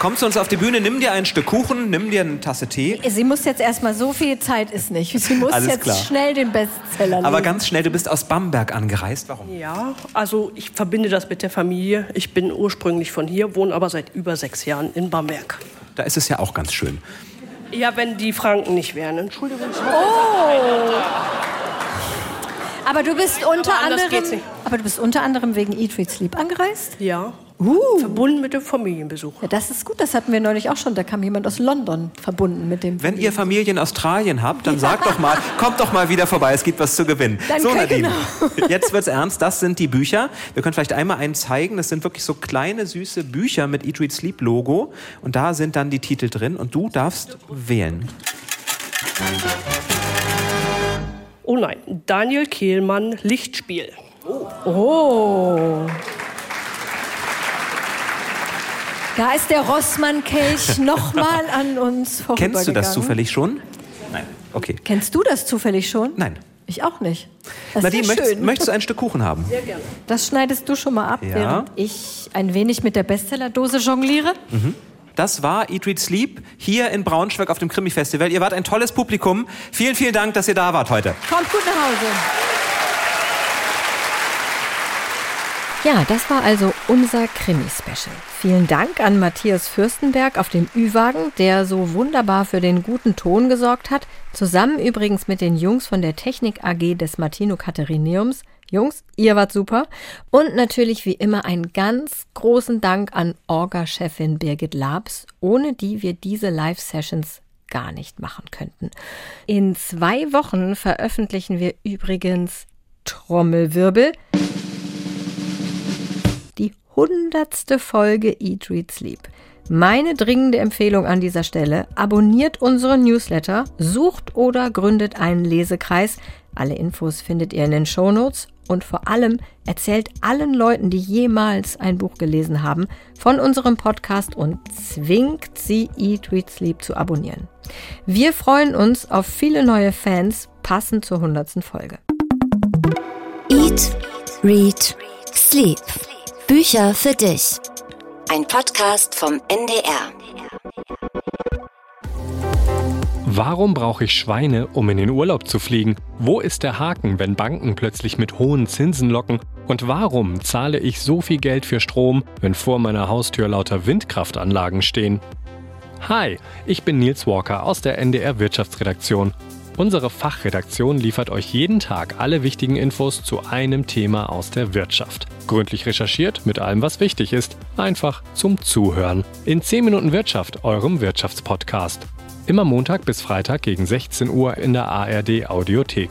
Komm zu uns auf die Bühne, nimm dir ein Stück Kuchen, nimm dir eine Tasse Tee. Sie muss jetzt erstmal so viel Zeit ist nicht. Sie muss Alles jetzt klar. schnell den Bestseller lesen. Aber ganz schnell, du bist aus Bamberg angereist. Warum? Ja, also ich verbinde das mit der Familie. Ich bin ursprünglich von hier, wohne aber seit über sechs Jahren in Bamberg. Da ist es ja auch ganz schön. Ja, wenn die Franken nicht wären. Entschuldigung. Aber du bist unter Aber anderem, aber du bist unter anderem wegen Eat, Read, Sleep angereist. Ja. Verbunden mit dem Familienbesuch. Ja, das ist gut. Das hatten wir neulich auch schon. Da kam jemand aus London verbunden mit dem. Wenn ihr Familie in Australien habt, dann sagt doch mal, kommt doch mal wieder vorbei, es gibt was zu gewinnen. Danke, so, Nadine, genau. [LAUGHS] jetzt wird's ernst, das sind die Bücher. Wir können vielleicht einmal einen zeigen, das sind wirklich so kleine, süße Bücher mit Eat, Read, Sleep Logo. Und da sind dann die Titel drin und du darfst wählen. Oh nein, Daniel Kehlmann, Lichtspiel. Oh. Da ist der Rossmann-Kelch [LAUGHS] nochmal an uns vorübergegangen. Kennst du das zufällig schon? Nein. Okay. Kennst du das zufällig schon? Nein. Ich auch nicht. Das Nadine, ist ja möchtest, schön. möchtest du ein Stück Kuchen haben? Das schneidest du schon mal ab, Ja. während ich ein wenig mit der Bestseller-Dose jongliere. Das war Eat, Read, Sleep hier in Braunschweig auf dem Krimi-Festival. Ihr wart ein tolles Publikum. Vielen, vielen Dank, dass ihr da wart heute. Kommt gut nach Hause. Ja, das war also unser Krimi-Special. Vielen Dank an Matthias Fürstenberg auf dem Ü-Wagen, der so wunderbar für den guten Ton gesorgt hat. Zusammen übrigens mit den Jungs von der Technik AG des Martino Katharineums. Jungs, ihr wart super. Und natürlich wie immer einen ganz großen Dank an Orga-Chefin Birgit Labs, ohne die wir diese Live-Sessions gar nicht machen könnten. In zwei Wochen veröffentlichen wir übrigens Trommelwirbel die hundertste Folge Eat, Read, Sleep. Meine dringende Empfehlung an dieser Stelle, abonniert unseren Newsletter, sucht oder gründet einen Lesekreis. Alle Infos findet ihr in den Shownotes und vor allem erzählt allen Leuten, die jemals ein Buch gelesen haben, von unserem Podcast und zwingt sie Eat, Read, Sleep zu abonnieren. Wir freuen uns auf viele neue Fans, passend zur hundertsten Folge. Eat, Read, Sleep. Bücher für dich. Ein Podcast vom NDR. Warum brauche ich Schweine, um in den Urlaub zu fliegen? Wo ist der Haken, wenn Banken plötzlich mit hohen Zinsen locken? Und warum zahle ich so viel Geld für Strom, wenn vor meiner Haustür lauter Windkraftanlagen stehen? Hi, ich bin Nils Walker aus der NDR Wirtschaftsredaktion. Unsere Fachredaktion liefert euch jeden Tag alle wichtigen Infos zu einem Thema aus der Wirtschaft. Gründlich recherchiert mit allem, was wichtig ist. Einfach zum Zuhören. In 10 Minuten Wirtschaft, eurem Wirtschaftspodcast. Immer Montag bis Freitag gegen 16 Uhr in der ARD Audiothek.